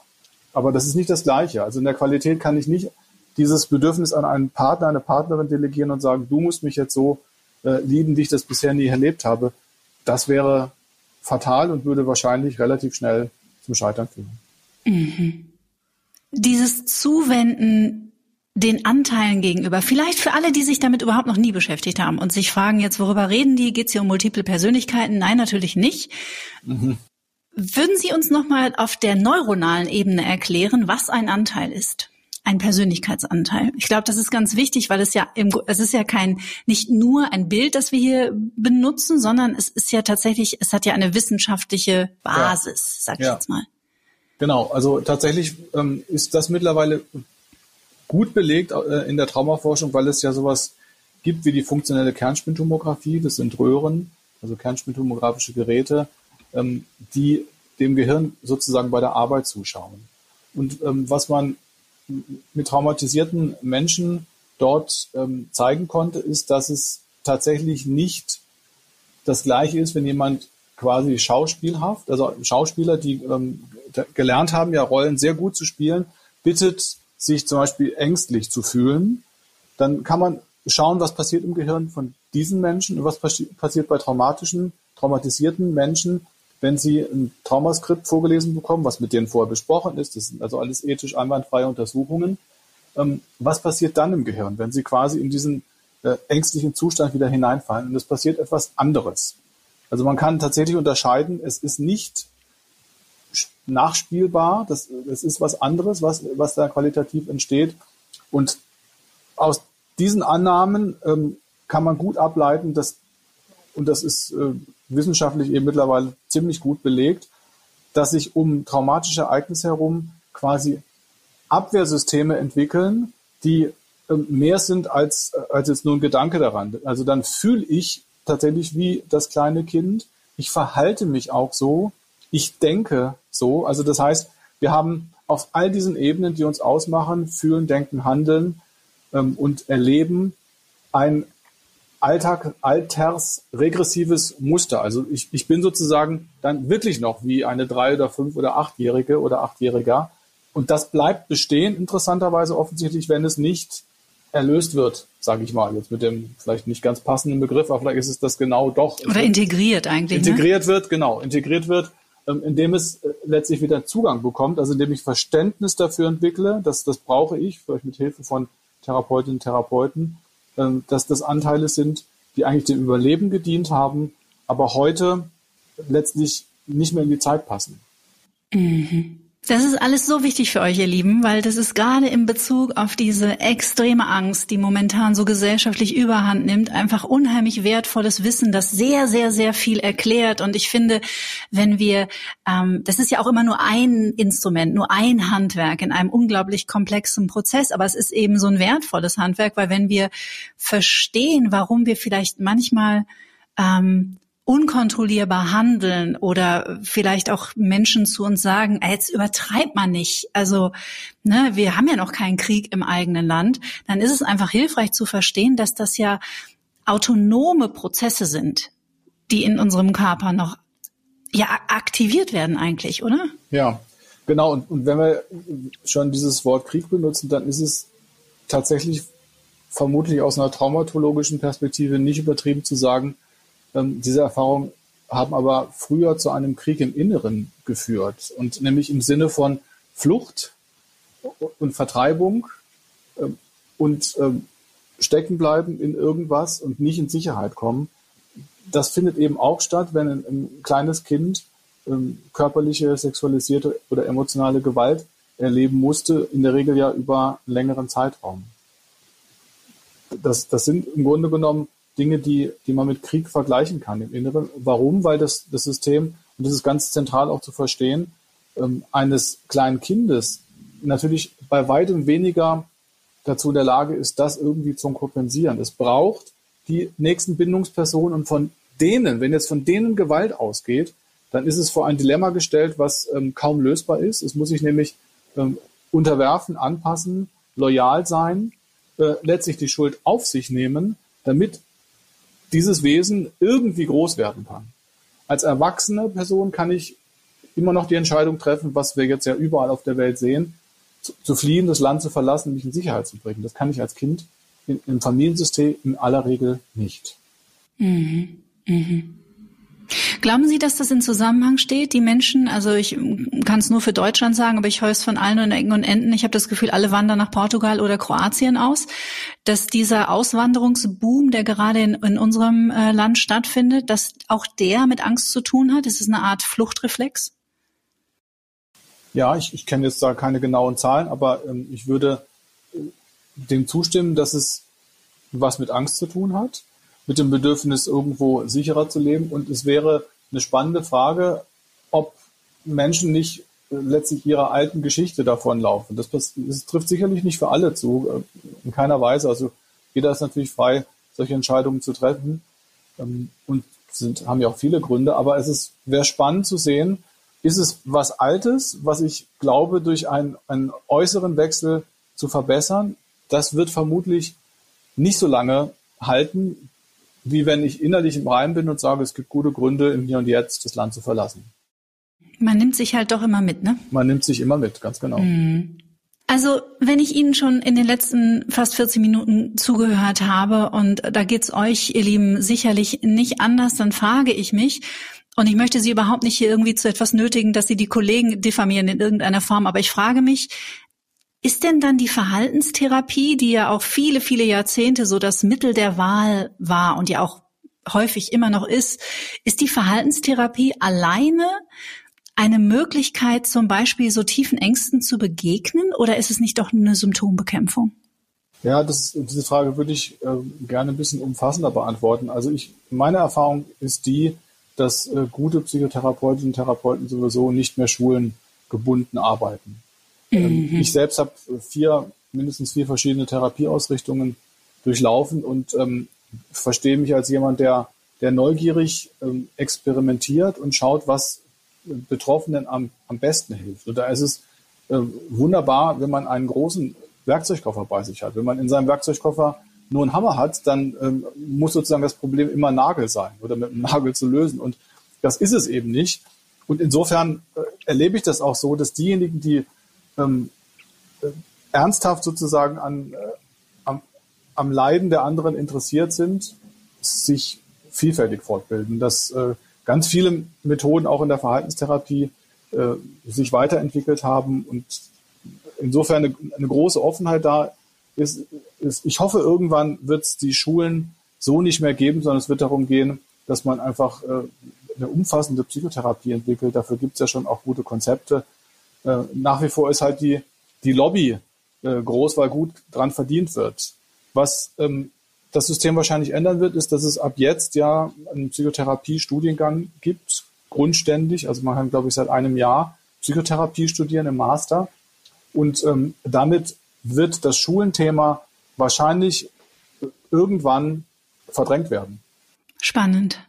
Aber das ist nicht das Gleiche. Also in der Qualität kann ich nicht dieses Bedürfnis an einen Partner, eine Partnerin delegieren und sagen, du musst mich jetzt so äh, lieben, wie ich das bisher nie erlebt habe, das wäre fatal und würde wahrscheinlich relativ schnell zum Scheitern führen. Mhm. Dieses Zuwenden den Anteilen gegenüber, vielleicht für alle, die sich damit überhaupt noch nie beschäftigt haben und sich fragen jetzt, worüber reden die? Geht es hier um multiple Persönlichkeiten? Nein, natürlich nicht. Mhm. Würden Sie uns nochmal auf der neuronalen Ebene erklären, was ein Anteil ist? Ein Persönlichkeitsanteil. Ich glaube, das ist ganz wichtig, weil es ja im, es ist ja kein nicht nur ein Bild, das wir hier benutzen, sondern es ist ja tatsächlich, es hat ja eine wissenschaftliche Basis, ja. sag ich ja. jetzt mal. Genau, also tatsächlich ähm, ist das mittlerweile gut belegt äh, in der Traumaforschung, weil es ja sowas gibt wie die funktionelle Kernspintomographie. Das sind Röhren, also kernspintomographische Geräte, ähm, die dem Gehirn sozusagen bei der Arbeit zuschauen. Und ähm, was man mit traumatisierten Menschen dort ähm, zeigen konnte, ist, dass es tatsächlich nicht das Gleiche ist, wenn jemand quasi schauspielhaft, also Schauspieler, die ähm, gelernt haben, ja Rollen sehr gut zu spielen, bittet, sich zum Beispiel ängstlich zu fühlen, dann kann man schauen, was passiert im Gehirn von diesen Menschen und was passi passiert bei traumatischen, traumatisierten Menschen, wenn Sie ein Traumaskript vorgelesen bekommen, was mit denen vorher besprochen ist, das sind also alles ethisch einwandfreie Untersuchungen, ähm, was passiert dann im Gehirn, wenn Sie quasi in diesen äh, ängstlichen Zustand wieder hineinfallen und es passiert etwas anderes. Also man kann tatsächlich unterscheiden, es ist nicht nachspielbar, das, das ist was anderes, was, was da qualitativ entsteht. Und aus diesen Annahmen ähm, kann man gut ableiten, dass, und das ist äh, wissenschaftlich eben mittlerweile ziemlich gut belegt, dass sich um traumatische Ereignisse herum quasi Abwehrsysteme entwickeln, die ähm, mehr sind als, als jetzt nur ein Gedanke daran. Also dann fühle ich tatsächlich wie das kleine Kind. Ich verhalte mich auch so. Ich denke so. Also das heißt, wir haben auf all diesen Ebenen, die uns ausmachen, fühlen, denken, handeln ähm, und erleben, ein Alltag, altersregressives Muster. Also ich, ich bin sozusagen dann wirklich noch wie eine drei- oder fünf- oder achtjährige oder achtjähriger. Und das bleibt bestehen, interessanterweise offensichtlich, wenn es nicht erlöst wird, sage ich mal, jetzt mit dem vielleicht nicht ganz passenden Begriff, aber vielleicht ist es das genau doch. Oder integriert eigentlich. Ne? Integriert ne? wird, genau, integriert wird, ähm, indem es äh, letztlich wieder Zugang bekommt, also indem ich Verständnis dafür entwickle, dass das brauche ich, vielleicht mit Hilfe von Therapeutinnen und Therapeuten, dass das Anteile sind, die eigentlich dem Überleben gedient haben, aber heute letztlich nicht mehr in die Zeit passen. Mhm. Das ist alles so wichtig für euch, ihr Lieben, weil das ist gerade in Bezug auf diese extreme Angst, die momentan so gesellschaftlich überhand nimmt, einfach unheimlich wertvolles Wissen, das sehr, sehr, sehr viel erklärt. Und ich finde, wenn wir, ähm, das ist ja auch immer nur ein Instrument, nur ein Handwerk in einem unglaublich komplexen Prozess, aber es ist eben so ein wertvolles Handwerk, weil wenn wir verstehen, warum wir vielleicht manchmal ähm, unkontrollierbar handeln oder vielleicht auch Menschen zu uns sagen, jetzt übertreibt man nicht. Also, ne, wir haben ja noch keinen Krieg im eigenen Land. Dann ist es einfach hilfreich zu verstehen, dass das ja autonome Prozesse sind, die in unserem Körper noch ja aktiviert werden eigentlich, oder? Ja, genau. Und, und wenn wir schon dieses Wort Krieg benutzen, dann ist es tatsächlich vermutlich aus einer traumatologischen Perspektive nicht übertrieben zu sagen, ähm, diese Erfahrungen haben aber früher zu einem Krieg im Inneren geführt und nämlich im Sinne von Flucht und Vertreibung ähm, und ähm, stecken bleiben in irgendwas und nicht in Sicherheit kommen. Das findet eben auch statt, wenn ein, ein kleines Kind ähm, körperliche, sexualisierte oder emotionale Gewalt erleben musste, in der Regel ja über einen längeren Zeitraum. Das, das sind im Grunde genommen Dinge, die, die man mit Krieg vergleichen kann im Inneren. Warum? Weil das, das System, und das ist ganz zentral auch zu verstehen, ähm, eines kleinen Kindes natürlich bei weitem weniger dazu in der Lage ist, das irgendwie zu kompensieren. Es braucht die nächsten Bindungspersonen und von denen, wenn jetzt von denen Gewalt ausgeht, dann ist es vor ein Dilemma gestellt, was ähm, kaum lösbar ist. Es muss sich nämlich ähm, unterwerfen, anpassen, loyal sein, äh, letztlich die Schuld auf sich nehmen, damit dieses Wesen irgendwie groß werden kann. Als erwachsene Person kann ich immer noch die Entscheidung treffen, was wir jetzt ja überall auf der Welt sehen, zu, zu fliehen, das Land zu verlassen, mich in Sicherheit zu bringen. Das kann ich als Kind in, im Familiensystem in aller Regel nicht. Mhm. Mhm. Glauben Sie, dass das in Zusammenhang steht? Die Menschen, also ich kann es nur für Deutschland sagen, aber ich höre es von allen Ecken und Enden. Ich habe das Gefühl, alle wandern nach Portugal oder Kroatien aus, dass dieser Auswanderungsboom, der gerade in, in unserem äh, Land stattfindet, dass auch der mit Angst zu tun hat. Ist es eine Art Fluchtreflex? Ja, ich, ich kenne jetzt da keine genauen Zahlen, aber ähm, ich würde äh, dem zustimmen, dass es was mit Angst zu tun hat mit dem Bedürfnis, irgendwo sicherer zu leben. Und es wäre eine spannende Frage, ob Menschen nicht äh, letztlich ihrer alten Geschichte davonlaufen. Das, das trifft sicherlich nicht für alle zu, äh, in keiner Weise. Also jeder ist natürlich frei, solche Entscheidungen zu treffen ähm, und sind, haben ja auch viele Gründe. Aber es ist, wäre spannend zu sehen, ist es was Altes, was ich glaube, durch einen, einen äußeren Wechsel zu verbessern. Das wird vermutlich nicht so lange halten, wie wenn ich innerlich im Reim bin und sage, es gibt gute Gründe, im Hier und Jetzt das Land zu verlassen. Man nimmt sich halt doch immer mit, ne? Man nimmt sich immer mit, ganz genau. Mhm. Also, wenn ich Ihnen schon in den letzten fast 40 Minuten zugehört habe und da geht's euch, ihr Lieben, sicherlich nicht anders, dann frage ich mich, und ich möchte Sie überhaupt nicht hier irgendwie zu etwas nötigen, dass Sie die Kollegen diffamieren in irgendeiner Form, aber ich frage mich, ist denn dann die Verhaltenstherapie, die ja auch viele, viele Jahrzehnte so das Mittel der Wahl war und ja auch häufig immer noch ist, ist die Verhaltenstherapie alleine eine Möglichkeit, zum Beispiel so tiefen Ängsten zu begegnen oder ist es nicht doch eine Symptombekämpfung? Ja, das, diese Frage würde ich äh, gerne ein bisschen umfassender beantworten. Also ich, meine Erfahrung ist die, dass äh, gute Psychotherapeutinnen und Therapeuten sowieso nicht mehr schulengebunden arbeiten. Ähm, mhm. Ich selbst habe vier, mindestens vier verschiedene Therapieausrichtungen durchlaufen und ähm, verstehe mich als jemand, der, der neugierig ähm, experimentiert und schaut, was Betroffenen am, am besten hilft. Und da ist es äh, wunderbar, wenn man einen großen Werkzeugkoffer bei sich hat. Wenn man in seinem Werkzeugkoffer nur einen Hammer hat, dann ähm, muss sozusagen das Problem immer Nagel sein oder mit einem Nagel zu lösen. Und das ist es eben nicht. Und insofern äh, erlebe ich das auch so, dass diejenigen, die ähm, äh, ernsthaft sozusagen an, äh, am, am Leiden der anderen interessiert sind, sich vielfältig fortbilden. Dass äh, ganz viele Methoden auch in der Verhaltenstherapie äh, sich weiterentwickelt haben und insofern eine, eine große Offenheit da ist, ist. Ich hoffe, irgendwann wird es die Schulen so nicht mehr geben, sondern es wird darum gehen, dass man einfach äh, eine umfassende Psychotherapie entwickelt. Dafür gibt es ja schon auch gute Konzepte. Äh, nach wie vor ist halt die, die Lobby äh, groß, weil gut dran verdient wird. Was ähm, das System wahrscheinlich ändern wird, ist, dass es ab jetzt ja einen Psychotherapie-Studiengang gibt, grundständig. Also man kann, glaube ich, seit einem Jahr Psychotherapie studieren im Master. Und ähm, damit wird das Schulenthema wahrscheinlich irgendwann verdrängt werden. Spannend.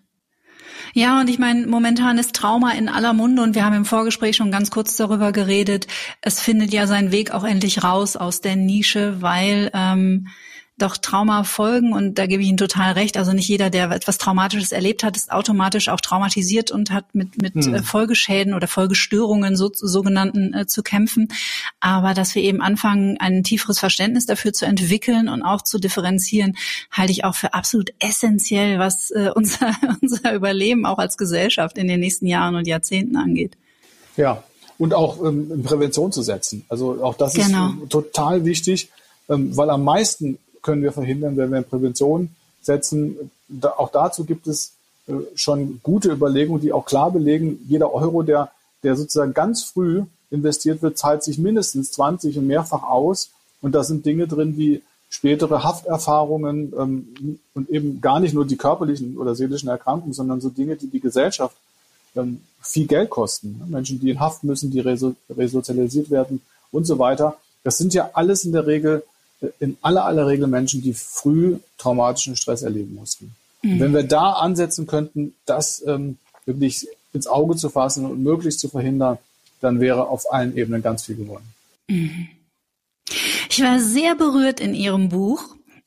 Ja, und ich meine, momentan ist Trauma in aller Munde und wir haben im Vorgespräch schon ganz kurz darüber geredet. Es findet ja seinen Weg auch endlich raus aus der Nische, weil ähm, doch Trauma folgen und da gebe ich Ihnen total recht. Also nicht jeder, der etwas Traumatisches erlebt hat, ist automatisch auch traumatisiert und hat mit, mit hm. Äh, Folgeschäden oder Folgestörungen so, sogenannten äh, zu kämpfen. Aber dass wir eben anfangen, ein tieferes Verständnis dafür zu entwickeln und auch zu differenzieren, halte ich auch für absolut essentiell, was äh, unser, unser Überleben auch als Gesellschaft in den nächsten Jahren und Jahrzehnten angeht. Ja, und auch ähm, in Prävention zu setzen. Also auch das genau. ist total wichtig, ähm, weil am meisten können wir verhindern, wenn wir in Prävention setzen. Da, auch dazu gibt es äh, schon gute Überlegungen, die auch klar belegen, jeder Euro, der, der sozusagen ganz früh investiert wird, zahlt sich mindestens 20 und mehrfach aus. Und da sind Dinge drin wie spätere Hafterfahrungen ähm, und eben gar nicht nur die körperlichen oder seelischen Erkrankungen, sondern so Dinge, die die Gesellschaft ähm, viel Geld kosten. Menschen, die in Haft müssen, die reso resozialisiert werden und so weiter. Das sind ja alles in der Regel in aller aller Regel Menschen, die früh traumatischen Stress erleben mussten. Mhm. Wenn wir da ansetzen könnten, das ähm, wirklich ins Auge zu fassen und möglichst zu verhindern, dann wäre auf allen Ebenen ganz viel gewonnen. Mhm. Ich war sehr berührt in Ihrem Buch,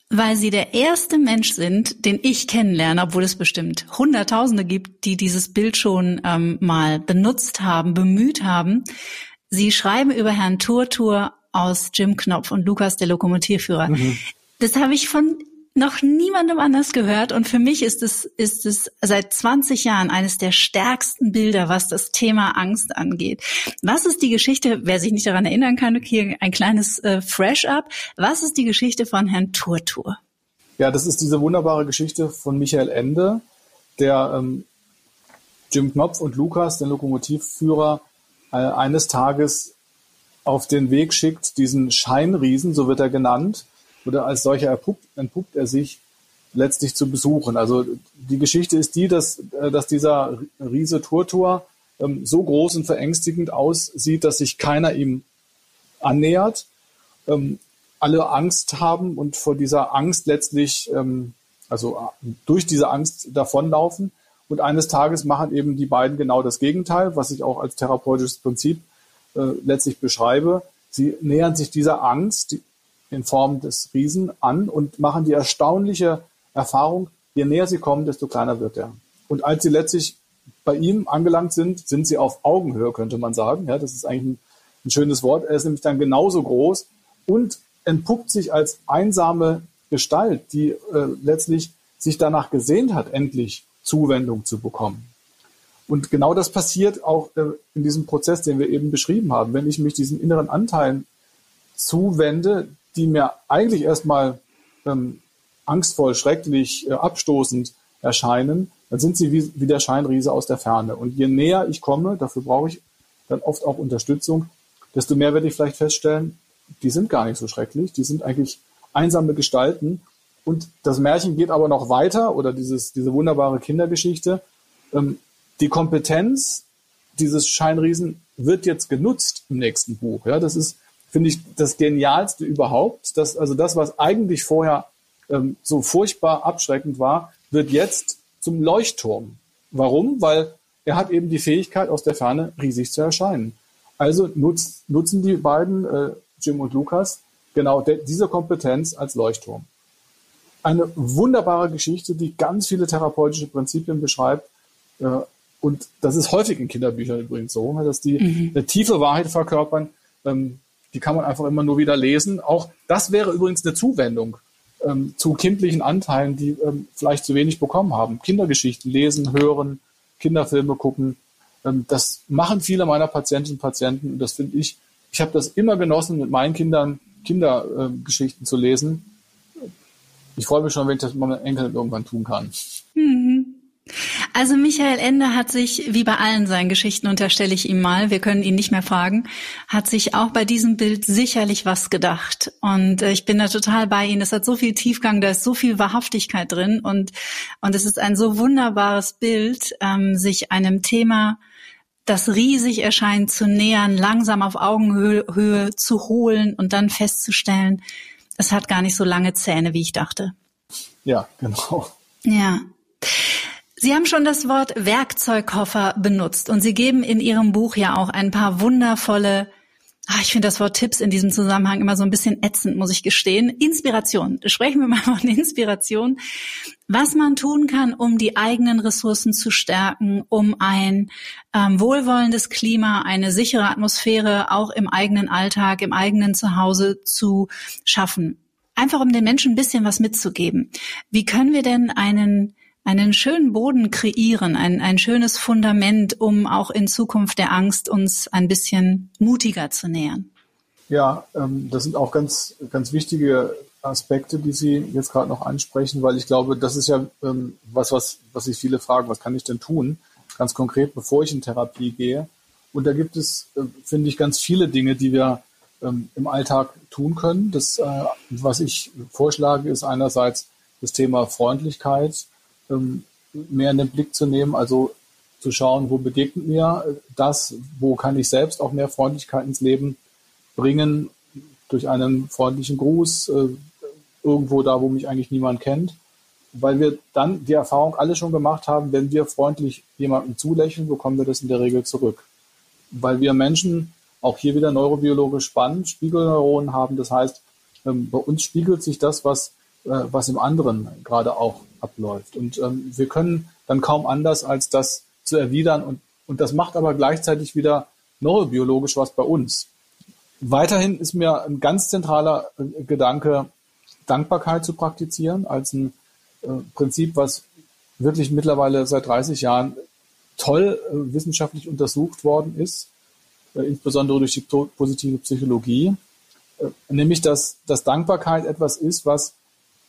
weil Sie der erste Mensch sind, den ich kennenlerne, obwohl es bestimmt Hunderttausende gibt, die dieses Bild schon ähm, mal benutzt haben, bemüht haben. Sie schreiben über Herrn Turtur aus Jim Knopf und Lukas, der Lokomotivführer. Mhm. Das habe ich von noch niemandem anders gehört und für mich ist es ist es seit 20 Jahren eines der stärksten Bilder, was das Thema Angst angeht. Was ist die Geschichte, wer sich nicht daran erinnern kann, hier ein kleines äh, Fresh up. Was ist die Geschichte von Herrn Turtur? Ja, das ist diese wunderbare Geschichte von Michael Ende, der ähm, Jim Knopf und Lukas, den Lokomotivführer, äh, eines Tages auf den Weg schickt, diesen Scheinriesen, so wird er genannt, oder als solcher erpuppt, entpuppt er sich letztlich zu besuchen. Also die Geschichte ist die, dass, äh, dass dieser Riese Turtur ähm, so groß und verängstigend aussieht, dass sich keiner ihm annähert, ähm, alle Angst haben und vor dieser Angst letztlich, ähm, also äh, durch diese Angst davonlaufen. Und eines Tages machen eben die beiden genau das Gegenteil, was ich auch als therapeutisches Prinzip äh, letztlich beschreibe. Sie nähern sich dieser Angst in Form des Riesen an und machen die erstaunliche Erfahrung, je näher sie kommen, desto kleiner wird er. Und als sie letztlich bei ihm angelangt sind, sind sie auf Augenhöhe, könnte man sagen. Ja, das ist eigentlich ein, ein schönes Wort. Er ist nämlich dann genauso groß und entpuppt sich als einsame Gestalt, die äh, letztlich sich danach gesehnt hat, endlich Zuwendung zu bekommen. Und genau das passiert auch äh, in diesem Prozess, den wir eben beschrieben haben. Wenn ich mich diesen inneren Anteilen zuwende, die mir eigentlich erstmal ähm, angstvoll, schrecklich, äh, abstoßend erscheinen, dann sind sie wie, wie der Scheinriese aus der Ferne. Und je näher ich komme, dafür brauche ich dann oft auch Unterstützung, desto mehr werde ich vielleicht feststellen, die sind gar nicht so schrecklich, die sind eigentlich einsame Gestalten. Und das Märchen geht aber noch weiter, oder dieses, diese wunderbare Kindergeschichte. Ähm, die Kompetenz dieses Scheinriesen wird jetzt genutzt im nächsten Buch. Ja, das ist, finde ich, das Genialste überhaupt. Das, also das, was eigentlich vorher ähm, so furchtbar abschreckend war, wird jetzt zum Leuchtturm. Warum? Weil er hat eben die Fähigkeit, aus der Ferne riesig zu erscheinen. Also nutz, nutzen die beiden, äh, Jim und Lukas, genau de, diese Kompetenz als Leuchtturm. eine wunderbare Geschichte, die ganz viele therapeutische Prinzipien beschreibt. Äh, und das ist häufig in Kinderbüchern übrigens so, ne, dass die mhm. eine tiefe Wahrheit verkörpern. Ähm, die kann man einfach immer nur wieder lesen. Auch das wäre übrigens eine Zuwendung ähm, zu kindlichen Anteilen, die ähm, vielleicht zu wenig bekommen haben. Kindergeschichten lesen, hören, Kinderfilme gucken. Ähm, das machen viele meiner Patientinnen und Patienten und das finde ich, ich habe das immer genossen, mit meinen Kindern Kindergeschichten zu lesen. Ich freue mich schon, wenn ich das mit meinen Enkeln irgendwann tun kann. Mhm. Also Michael Ende hat sich, wie bei allen seinen Geschichten, unterstelle ich ihm mal, wir können ihn nicht mehr fragen, hat sich auch bei diesem Bild sicherlich was gedacht. Und äh, ich bin da total bei Ihnen. Es hat so viel Tiefgang, da ist so viel Wahrhaftigkeit drin und, und es ist ein so wunderbares Bild, ähm, sich einem Thema das riesig erscheint, zu nähern, langsam auf Augenhöhe zu holen und dann festzustellen, es hat gar nicht so lange Zähne, wie ich dachte. Ja, genau. Ja. Sie haben schon das Wort Werkzeugkoffer benutzt und Sie geben in Ihrem Buch ja auch ein paar wundervolle Ach, ich finde das Wort Tipps in diesem Zusammenhang immer so ein bisschen ätzend, muss ich gestehen. Inspiration. Sprechen wir mal von Inspiration. Was man tun kann, um die eigenen Ressourcen zu stärken, um ein ähm, wohlwollendes Klima, eine sichere Atmosphäre auch im eigenen Alltag, im eigenen Zuhause zu schaffen. Einfach um den Menschen ein bisschen was mitzugeben. Wie können wir denn einen einen schönen Boden kreieren, ein, ein schönes Fundament, um auch in Zukunft der Angst uns ein bisschen mutiger zu nähern. Ja, ähm, das sind auch ganz, ganz wichtige Aspekte, die Sie jetzt gerade noch ansprechen, weil ich glaube, das ist ja ähm, was, was, was sich viele fragen, was kann ich denn tun, ganz konkret, bevor ich in Therapie gehe. Und da gibt es, äh, finde ich, ganz viele Dinge, die wir ähm, im Alltag tun können. Das, äh, was ich vorschlage, ist einerseits das Thema Freundlichkeit, ähm, mehr in den Blick zu nehmen, also zu schauen, wo begegnet mir das, wo kann ich selbst auch mehr Freundlichkeit ins Leben bringen, durch einen freundlichen Gruß, äh, irgendwo da, wo mich eigentlich niemand kennt, weil wir dann die Erfahrung alle schon gemacht haben, wenn wir freundlich jemandem zulächeln, bekommen wir das in der Regel zurück. Weil wir Menschen auch hier wieder neurobiologisch spannend Spiegelneuronen haben. Das heißt, ähm, bei uns spiegelt sich das, was, äh, was im anderen gerade auch abläuft. Und ähm, wir können dann kaum anders, als das zu erwidern. Und, und das macht aber gleichzeitig wieder neurobiologisch was bei uns. Weiterhin ist mir ein ganz zentraler äh, Gedanke, Dankbarkeit zu praktizieren als ein äh, Prinzip, was wirklich mittlerweile seit 30 Jahren toll äh, wissenschaftlich untersucht worden ist, äh, insbesondere durch die positive Psychologie, äh, nämlich dass, dass Dankbarkeit etwas ist, was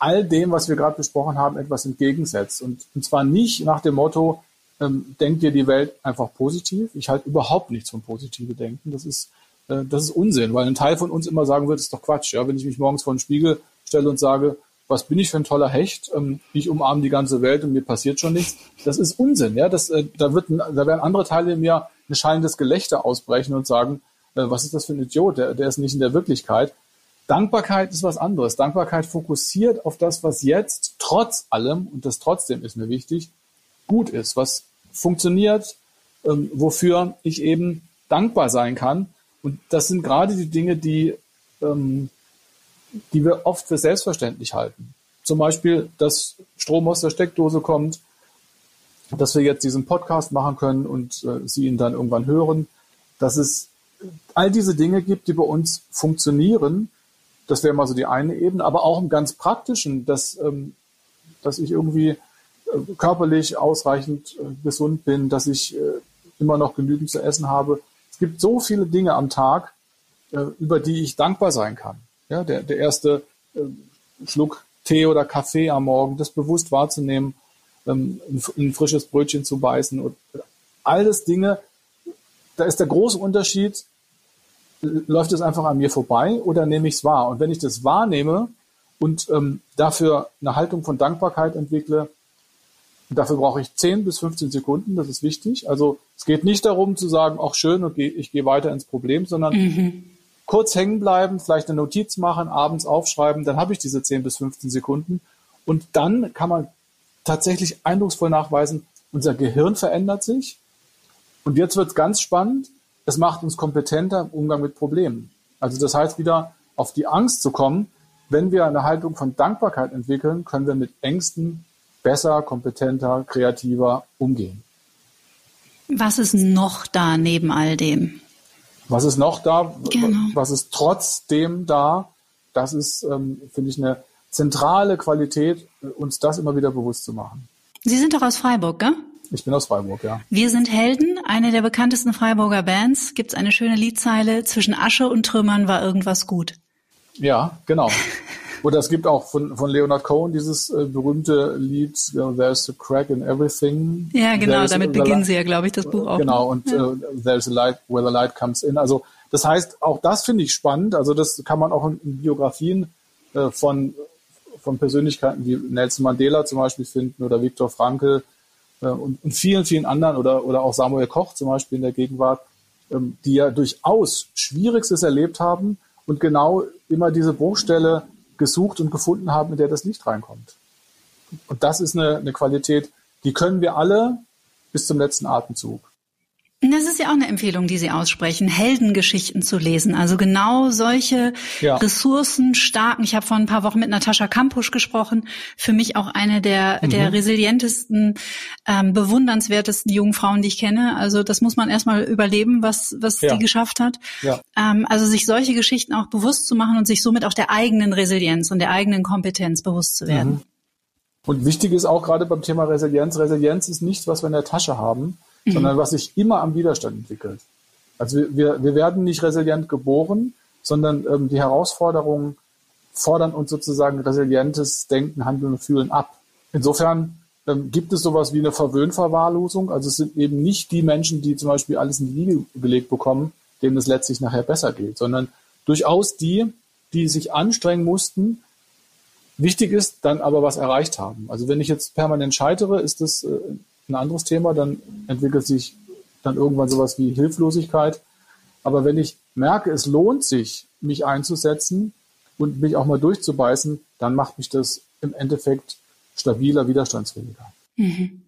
all dem, was wir gerade besprochen haben, etwas entgegensetzt. Und, und zwar nicht nach dem Motto, ähm, denkt dir die Welt einfach positiv. Ich halte überhaupt nichts von positive Denken. Das ist, äh, das ist Unsinn, weil ein Teil von uns immer sagen wird, ist doch Quatsch. Ja? Wenn ich mich morgens vor den Spiegel stelle und sage, was bin ich für ein toller Hecht, ähm, ich umarme die ganze Welt und mir passiert schon nichts. Das ist Unsinn. Ja? Das, äh, da, wird, da werden andere Teile in mir ein schallendes Gelächter ausbrechen und sagen, äh, was ist das für ein Idiot, der, der ist nicht in der Wirklichkeit. Dankbarkeit ist was anderes. Dankbarkeit fokussiert auf das, was jetzt trotz allem, und das trotzdem ist mir wichtig, gut ist, was funktioniert, ähm, wofür ich eben dankbar sein kann. Und das sind gerade die Dinge, die, ähm, die wir oft für selbstverständlich halten. Zum Beispiel, dass Strom aus der Steckdose kommt, dass wir jetzt diesen Podcast machen können und äh, Sie ihn dann irgendwann hören, dass es all diese Dinge gibt, die bei uns funktionieren das wäre mal so die eine Ebene, aber auch im ganz praktischen, dass, ähm, dass ich irgendwie äh, körperlich ausreichend äh, gesund bin, dass ich äh, immer noch genügend zu essen habe. Es gibt so viele Dinge am Tag, äh, über die ich dankbar sein kann. Ja, der, der erste äh, Schluck Tee oder Kaffee am Morgen, das bewusst wahrzunehmen, ähm, ein, ein frisches Brötchen zu beißen und alles Dinge, da ist der große Unterschied läuft es einfach an mir vorbei oder nehme ich es wahr? Und wenn ich das wahrnehme und ähm, dafür eine Haltung von Dankbarkeit entwickle, dafür brauche ich 10 bis 15 Sekunden, das ist wichtig. Also es geht nicht darum zu sagen, auch schön, okay, ich gehe weiter ins Problem, sondern mhm. kurz hängen bleiben, vielleicht eine Notiz machen, abends aufschreiben, dann habe ich diese 10 bis 15 Sekunden. Und dann kann man tatsächlich eindrucksvoll nachweisen, unser Gehirn verändert sich. Und jetzt wird es ganz spannend es macht uns kompetenter im Umgang mit Problemen. Also das heißt wieder auf die Angst zu kommen. wenn wir eine Haltung von Dankbarkeit entwickeln, können wir mit Ängsten besser, kompetenter, kreativer umgehen. Was ist noch da neben all dem? Was ist noch da? Genau. Was ist trotzdem da? Das ist, ähm, finde ich, eine zentrale Qualität, uns das immer wieder bewusst zu machen. Sie sind doch aus Freiburg, gell? Ich bin aus Freiburg, ja. Wir sind Helden, eine der bekanntesten Freiburger Bands. Gibt es eine schöne Liedzeile, zwischen Asche und Trümmern war irgendwas gut. Ja, genau. Oder es gibt auch von, von Leonard Cohen dieses äh, berühmte Lied There's a Crack in Everything. Ja, genau, There's damit beginnen Sie ja, glaube ich, das Buch auch. Genau, und ja. uh, There's a Light Where the Light Comes In. Also das heißt, auch das finde ich spannend. Also das kann man auch in, in Biografien äh, von, von Persönlichkeiten wie Nelson Mandela zum Beispiel finden oder Viktor Frankl und, und vielen, vielen anderen oder, oder auch Samuel Koch zum Beispiel in der Gegenwart, ähm, die ja durchaus Schwierigstes erlebt haben und genau immer diese Bruchstelle gesucht und gefunden haben, in der das Licht reinkommt. Und das ist eine, eine Qualität, die können wir alle bis zum letzten Atemzug. Das ist ja auch eine Empfehlung, die Sie aussprechen, Heldengeschichten zu lesen. Also genau solche ja. ressourcenstarken. Ich habe vor ein paar Wochen mit Natascha Kampusch gesprochen. Für mich auch eine der, mhm. der resilientesten, ähm, bewundernswertesten jungen Frauen, die ich kenne. Also das muss man erstmal überleben, was, was ja. die geschafft hat. Ja. Ähm, also sich solche Geschichten auch bewusst zu machen und sich somit auch der eigenen Resilienz und der eigenen Kompetenz bewusst zu werden. Mhm. Und wichtig ist auch gerade beim Thema Resilienz, Resilienz ist nichts, was wir in der Tasche haben, mhm. sondern was sich immer am Widerstand entwickelt. Also wir, wir, wir werden nicht resilient geboren, sondern ähm, die Herausforderungen fordern uns sozusagen resilientes Denken, Handeln und Fühlen ab. Insofern ähm, gibt es sowas wie eine Verwöhnverwahrlosung. Also es sind eben nicht die Menschen, die zum Beispiel alles in die Wiege gelegt bekommen, denen es letztlich nachher besser geht, sondern durchaus die, die sich anstrengen mussten, wichtig ist, dann aber was erreicht haben. Also wenn ich jetzt permanent scheitere, ist das äh, ein anderes Thema, dann entwickelt sich dann irgendwann sowas wie Hilflosigkeit. Aber wenn ich merke, es lohnt sich, mich einzusetzen und mich auch mal durchzubeißen, dann macht mich das im Endeffekt stabiler, widerstandsfähiger. Mhm.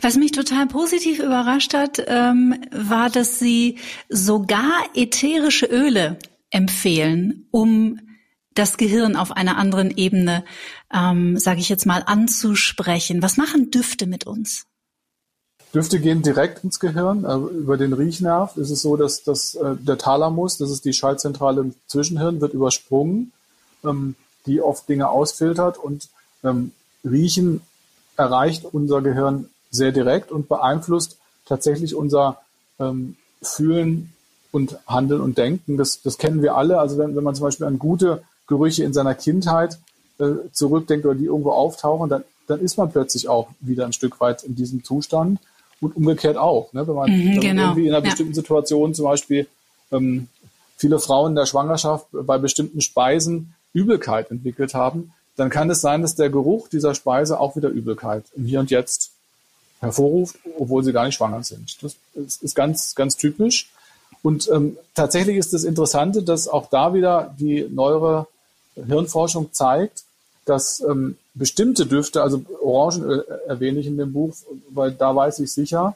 Was mich total positiv überrascht hat, ähm, war, dass Sie sogar ätherische Öle empfehlen, um das Gehirn auf einer anderen Ebene, ähm, sage ich jetzt mal, anzusprechen. Was machen Düfte mit uns? Düfte gehen direkt ins Gehirn. Also über den Riechnerv ist es so, dass, dass äh, der Thalamus, das ist die Schaltzentrale im Zwischenhirn, wird übersprungen, ähm, die oft Dinge ausfiltert und ähm, Riechen erreicht unser Gehirn sehr direkt und beeinflusst tatsächlich unser ähm, Fühlen und Handeln und Denken. Das, das kennen wir alle. Also wenn, wenn man zum Beispiel an gute Gerüche in seiner Kindheit äh, zurückdenkt oder die irgendwo auftauchen, dann, dann ist man plötzlich auch wieder ein Stück weit in diesem Zustand und umgekehrt auch. Ne? Wenn man, mhm, wenn genau. irgendwie in einer ja. bestimmten Situation zum Beispiel ähm, viele Frauen in der Schwangerschaft bei bestimmten Speisen Übelkeit entwickelt haben, dann kann es sein, dass der Geruch dieser Speise auch wieder Übelkeit im Hier und Jetzt hervorruft, obwohl sie gar nicht schwanger sind. Das ist ganz, ganz typisch. Und ähm, tatsächlich ist das Interessante, dass auch da wieder die neuere Hirnforschung zeigt, dass ähm, bestimmte Düfte, also Orangenöl äh, erwähne ich in dem Buch, weil da weiß ich sicher,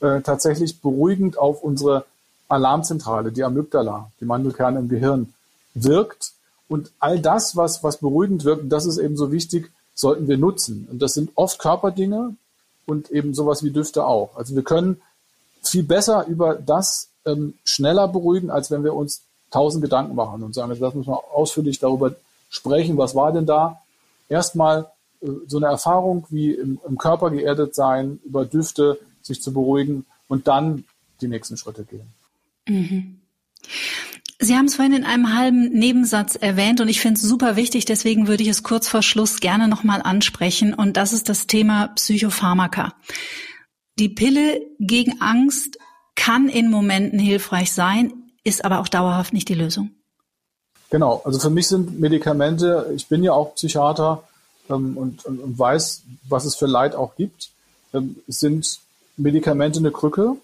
äh, tatsächlich beruhigend auf unsere Alarmzentrale, die Amygdala, die Mandelkerne im Gehirn, wirkt. Und all das, was, was beruhigend wirkt, das ist eben so wichtig, sollten wir nutzen. Und das sind oft Körperdinge und eben sowas wie Düfte auch. Also wir können viel besser über das ähm, schneller beruhigen, als wenn wir uns tausend Gedanken machen und sagen, jetzt lassen wir mal ausführlich darüber sprechen, was war denn da? Erstmal äh, so eine Erfahrung wie im, im Körper geerdet sein, über Düfte sich zu beruhigen und dann die nächsten Schritte gehen. Mhm. Sie haben es vorhin in einem halben Nebensatz erwähnt und ich finde es super wichtig, deswegen würde ich es kurz vor Schluss gerne nochmal ansprechen und das ist das Thema Psychopharmaka. Die Pille gegen Angst kann in Momenten hilfreich sein, ist aber auch dauerhaft nicht die Lösung. Genau, also für mich sind Medikamente, ich bin ja auch Psychiater ähm, und, und, und, weiß, was es für Leid auch gibt, ähm, sind Medikamente eine Krücke.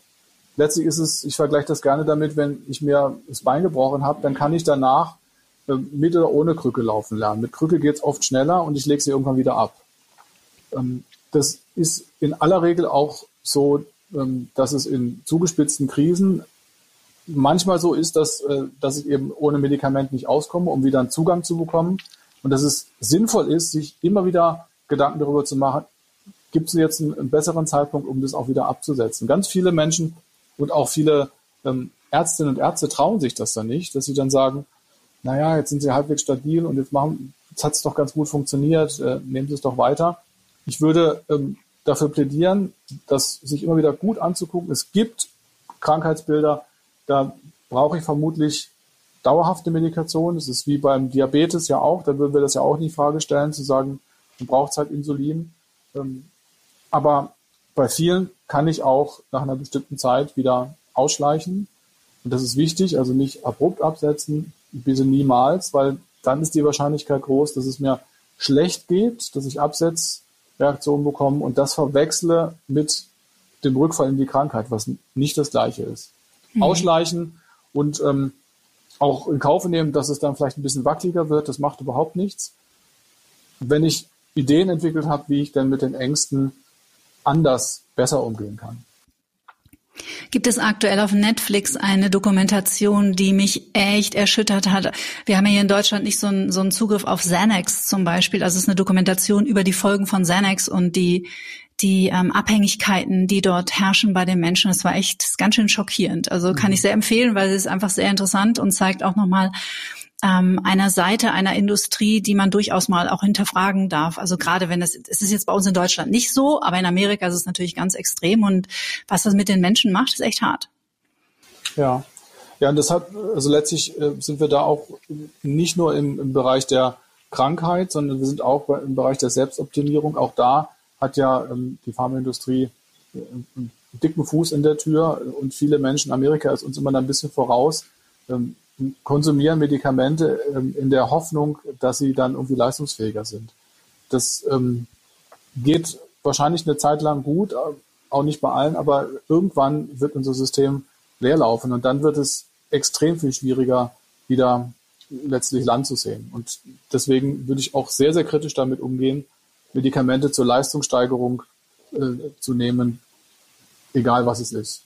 Letztlich ist es, ich vergleiche das gerne damit, wenn ich mir das Bein gebrochen habe, dann kann ich danach ähm, mit oder ohne Krücke laufen lernen. Mit Krücke geht es oft schneller und ich lege sie irgendwann wieder ab. Ähm, das ist in aller Regel auch so, ähm, dass es in zugespitzten Krisen manchmal so ist, dass, äh, dass ich eben ohne Medikament nicht auskomme, um wieder einen Zugang zu bekommen. und dass es sinnvoll ist, sich immer wieder Gedanken darüber zu machen, gibt es jetzt einen, einen, besseren Zeitpunkt, um das auch wieder abzusetzen. Ganz viele Menschen und auch viele ähm, Ärztinnen und Ärzte trauen sich das dann nicht, dass sie dann sagen, naja, jetzt sind sie halbwegs stabil und jetzt machen, jetzt hat es doch ganz gut funktioniert, äh, nehmen Sie es doch weiter. Ich würde ähm, dafür plädieren, das sich immer wieder gut anzugucken. Es gibt Krankheitsbilder, da brauche ich vermutlich dauerhafte Medikation. Das ist wie beim Diabetes ja auch, da würden wir das ja auch in Frage stellen, zu sagen, man braucht halt Insulin. Ähm, aber bei vielen kann ich auch nach einer bestimmten Zeit wieder ausschleichen. Und das ist wichtig, also nicht abrupt absetzen, bitte niemals, weil dann ist die Wahrscheinlichkeit groß, dass es mir schlecht geht, dass ich Absetzreaktionen bekomme und das verwechsle mit dem Rückfall in die Krankheit, was nicht das gleiche ist. Mhm. Ausschleichen und ähm, auch in Kauf nehmen, dass es dann vielleicht ein bisschen wackeliger wird, das macht überhaupt nichts. Wenn ich Ideen entwickelt habe, wie ich denn mit den Ängsten anders besser umgehen kann. Gibt es aktuell auf Netflix eine Dokumentation, die mich echt erschüttert hat? Wir haben ja hier in Deutschland nicht so einen, so einen Zugriff auf Xanax zum Beispiel. Also es ist eine Dokumentation über die Folgen von Xanax und die, die ähm, Abhängigkeiten, die dort herrschen bei den Menschen. Das war echt ganz schön schockierend. Also kann mhm. ich sehr empfehlen, weil es ist einfach sehr interessant und zeigt auch nochmal, ähm, einer Seite einer Industrie, die man durchaus mal auch hinterfragen darf. Also gerade wenn es, es ist jetzt bei uns in Deutschland nicht so, aber in Amerika ist es natürlich ganz extrem und was das mit den Menschen macht, ist echt hart. Ja. Ja, und deshalb, also letztlich äh, sind wir da auch nicht nur im, im Bereich der Krankheit, sondern wir sind auch bei, im Bereich der Selbstoptimierung. Auch da hat ja ähm, die Pharmaindustrie äh, einen dicken Fuß in der Tür und viele Menschen, Amerika ist uns immer ein bisschen voraus. Ähm, konsumieren Medikamente ähm, in der Hoffnung, dass sie dann irgendwie leistungsfähiger sind. Das ähm, geht wahrscheinlich eine Zeit lang gut, auch nicht bei allen, aber irgendwann wird unser System leerlaufen und dann wird es extrem viel schwieriger, wieder letztlich Land zu sehen. Und deswegen würde ich auch sehr, sehr kritisch damit umgehen, Medikamente zur Leistungssteigerung äh, zu nehmen, egal was es ist.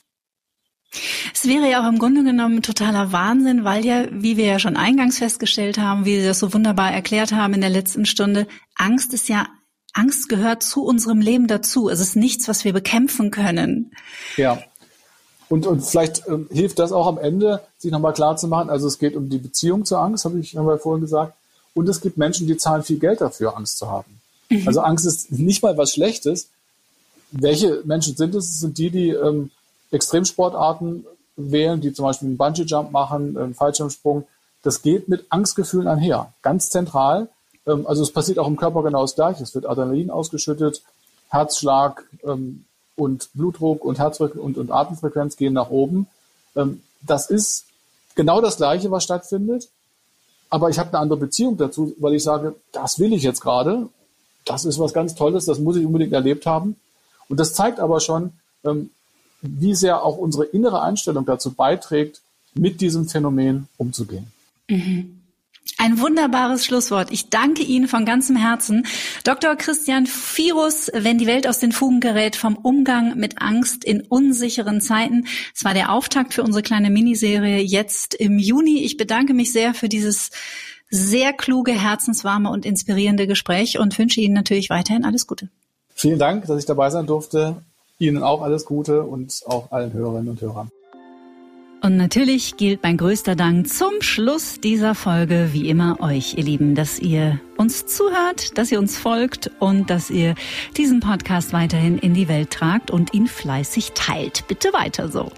Es wäre ja auch im Grunde genommen totaler Wahnsinn, weil ja, wie wir ja schon eingangs festgestellt haben, wie Sie das so wunderbar erklärt haben in der letzten Stunde, Angst ist ja, Angst gehört zu unserem Leben dazu. Es ist nichts, was wir bekämpfen können. Ja. Und, und vielleicht äh, hilft das auch am Ende, sich nochmal klar zu machen. Also es geht um die Beziehung zur Angst, habe ich haben wir vorhin gesagt. Und es gibt Menschen, die zahlen viel Geld dafür, Angst zu haben. Mhm. Also Angst ist nicht mal was Schlechtes. Welche Menschen sind es? Es sind die, die ähm, Extremsportarten wählen, die zum Beispiel einen Bungee-Jump machen, einen Fallschirmsprung. Das geht mit Angstgefühlen einher, ganz zentral. Ähm, also es passiert auch im Körper genau das Gleiche. Es wird Adrenalin ausgeschüttet, Herzschlag ähm, und Blutdruck und Herzfrequenz und, und Atemfrequenz gehen nach oben. Ähm, das ist genau das Gleiche, was stattfindet. Aber ich habe eine andere Beziehung dazu, weil ich sage, das will ich jetzt gerade. Das ist was ganz Tolles, das muss ich unbedingt erlebt haben. Und das zeigt aber schon, wie sehr auch unsere innere Einstellung dazu beiträgt, mit diesem Phänomen umzugehen. Mhm. Ein wunderbares Schlusswort. Ich danke Ihnen von ganzem Herzen. Dr. Christian Firus, wenn die Welt aus den Fugen gerät, vom Umgang mit Angst in unsicheren Zeiten. Es war der Auftakt für unsere kleine Miniserie jetzt im Juni. Ich bedanke mich sehr für dieses sehr kluge, herzenswarme und inspirierende Gespräch und wünsche Ihnen natürlich weiterhin alles Gute. Vielen Dank, dass ich dabei sein durfte. Ihnen auch alles Gute und auch allen Hörerinnen und Hörern. Und natürlich gilt mein größter Dank zum Schluss dieser Folge, wie immer, euch, ihr Lieben, dass ihr uns zuhört, dass ihr uns folgt und dass ihr diesen Podcast weiterhin in die Welt tragt und ihn fleißig teilt. Bitte weiter so.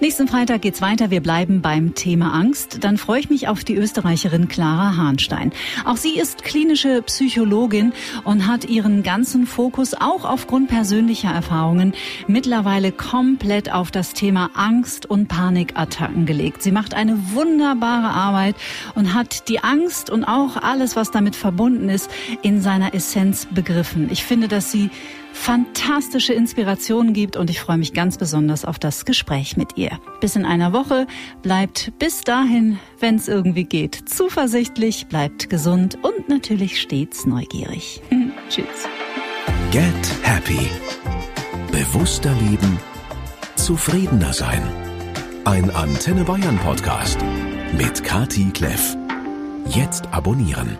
Nächsten Freitag geht's weiter. Wir bleiben beim Thema Angst. Dann freue ich mich auf die Österreicherin Clara Hahnstein. Auch sie ist klinische Psychologin und hat ihren ganzen Fokus auch aufgrund persönlicher Erfahrungen mittlerweile komplett auf das Thema Angst und Panikattacken gelegt. Sie macht eine wunderbare Arbeit und hat die Angst und auch alles, was damit verbunden verbunden ist, in seiner Essenz begriffen. Ich finde, dass sie fantastische Inspirationen gibt und ich freue mich ganz besonders auf das Gespräch mit ihr. Bis in einer Woche. Bleibt bis dahin, wenn es irgendwie geht, zuversichtlich, bleibt gesund und natürlich stets neugierig. Tschüss. Get Happy. Bewusster leben. Zufriedener sein. Ein Antenne Bayern Podcast mit Kati Kleff. Jetzt abonnieren.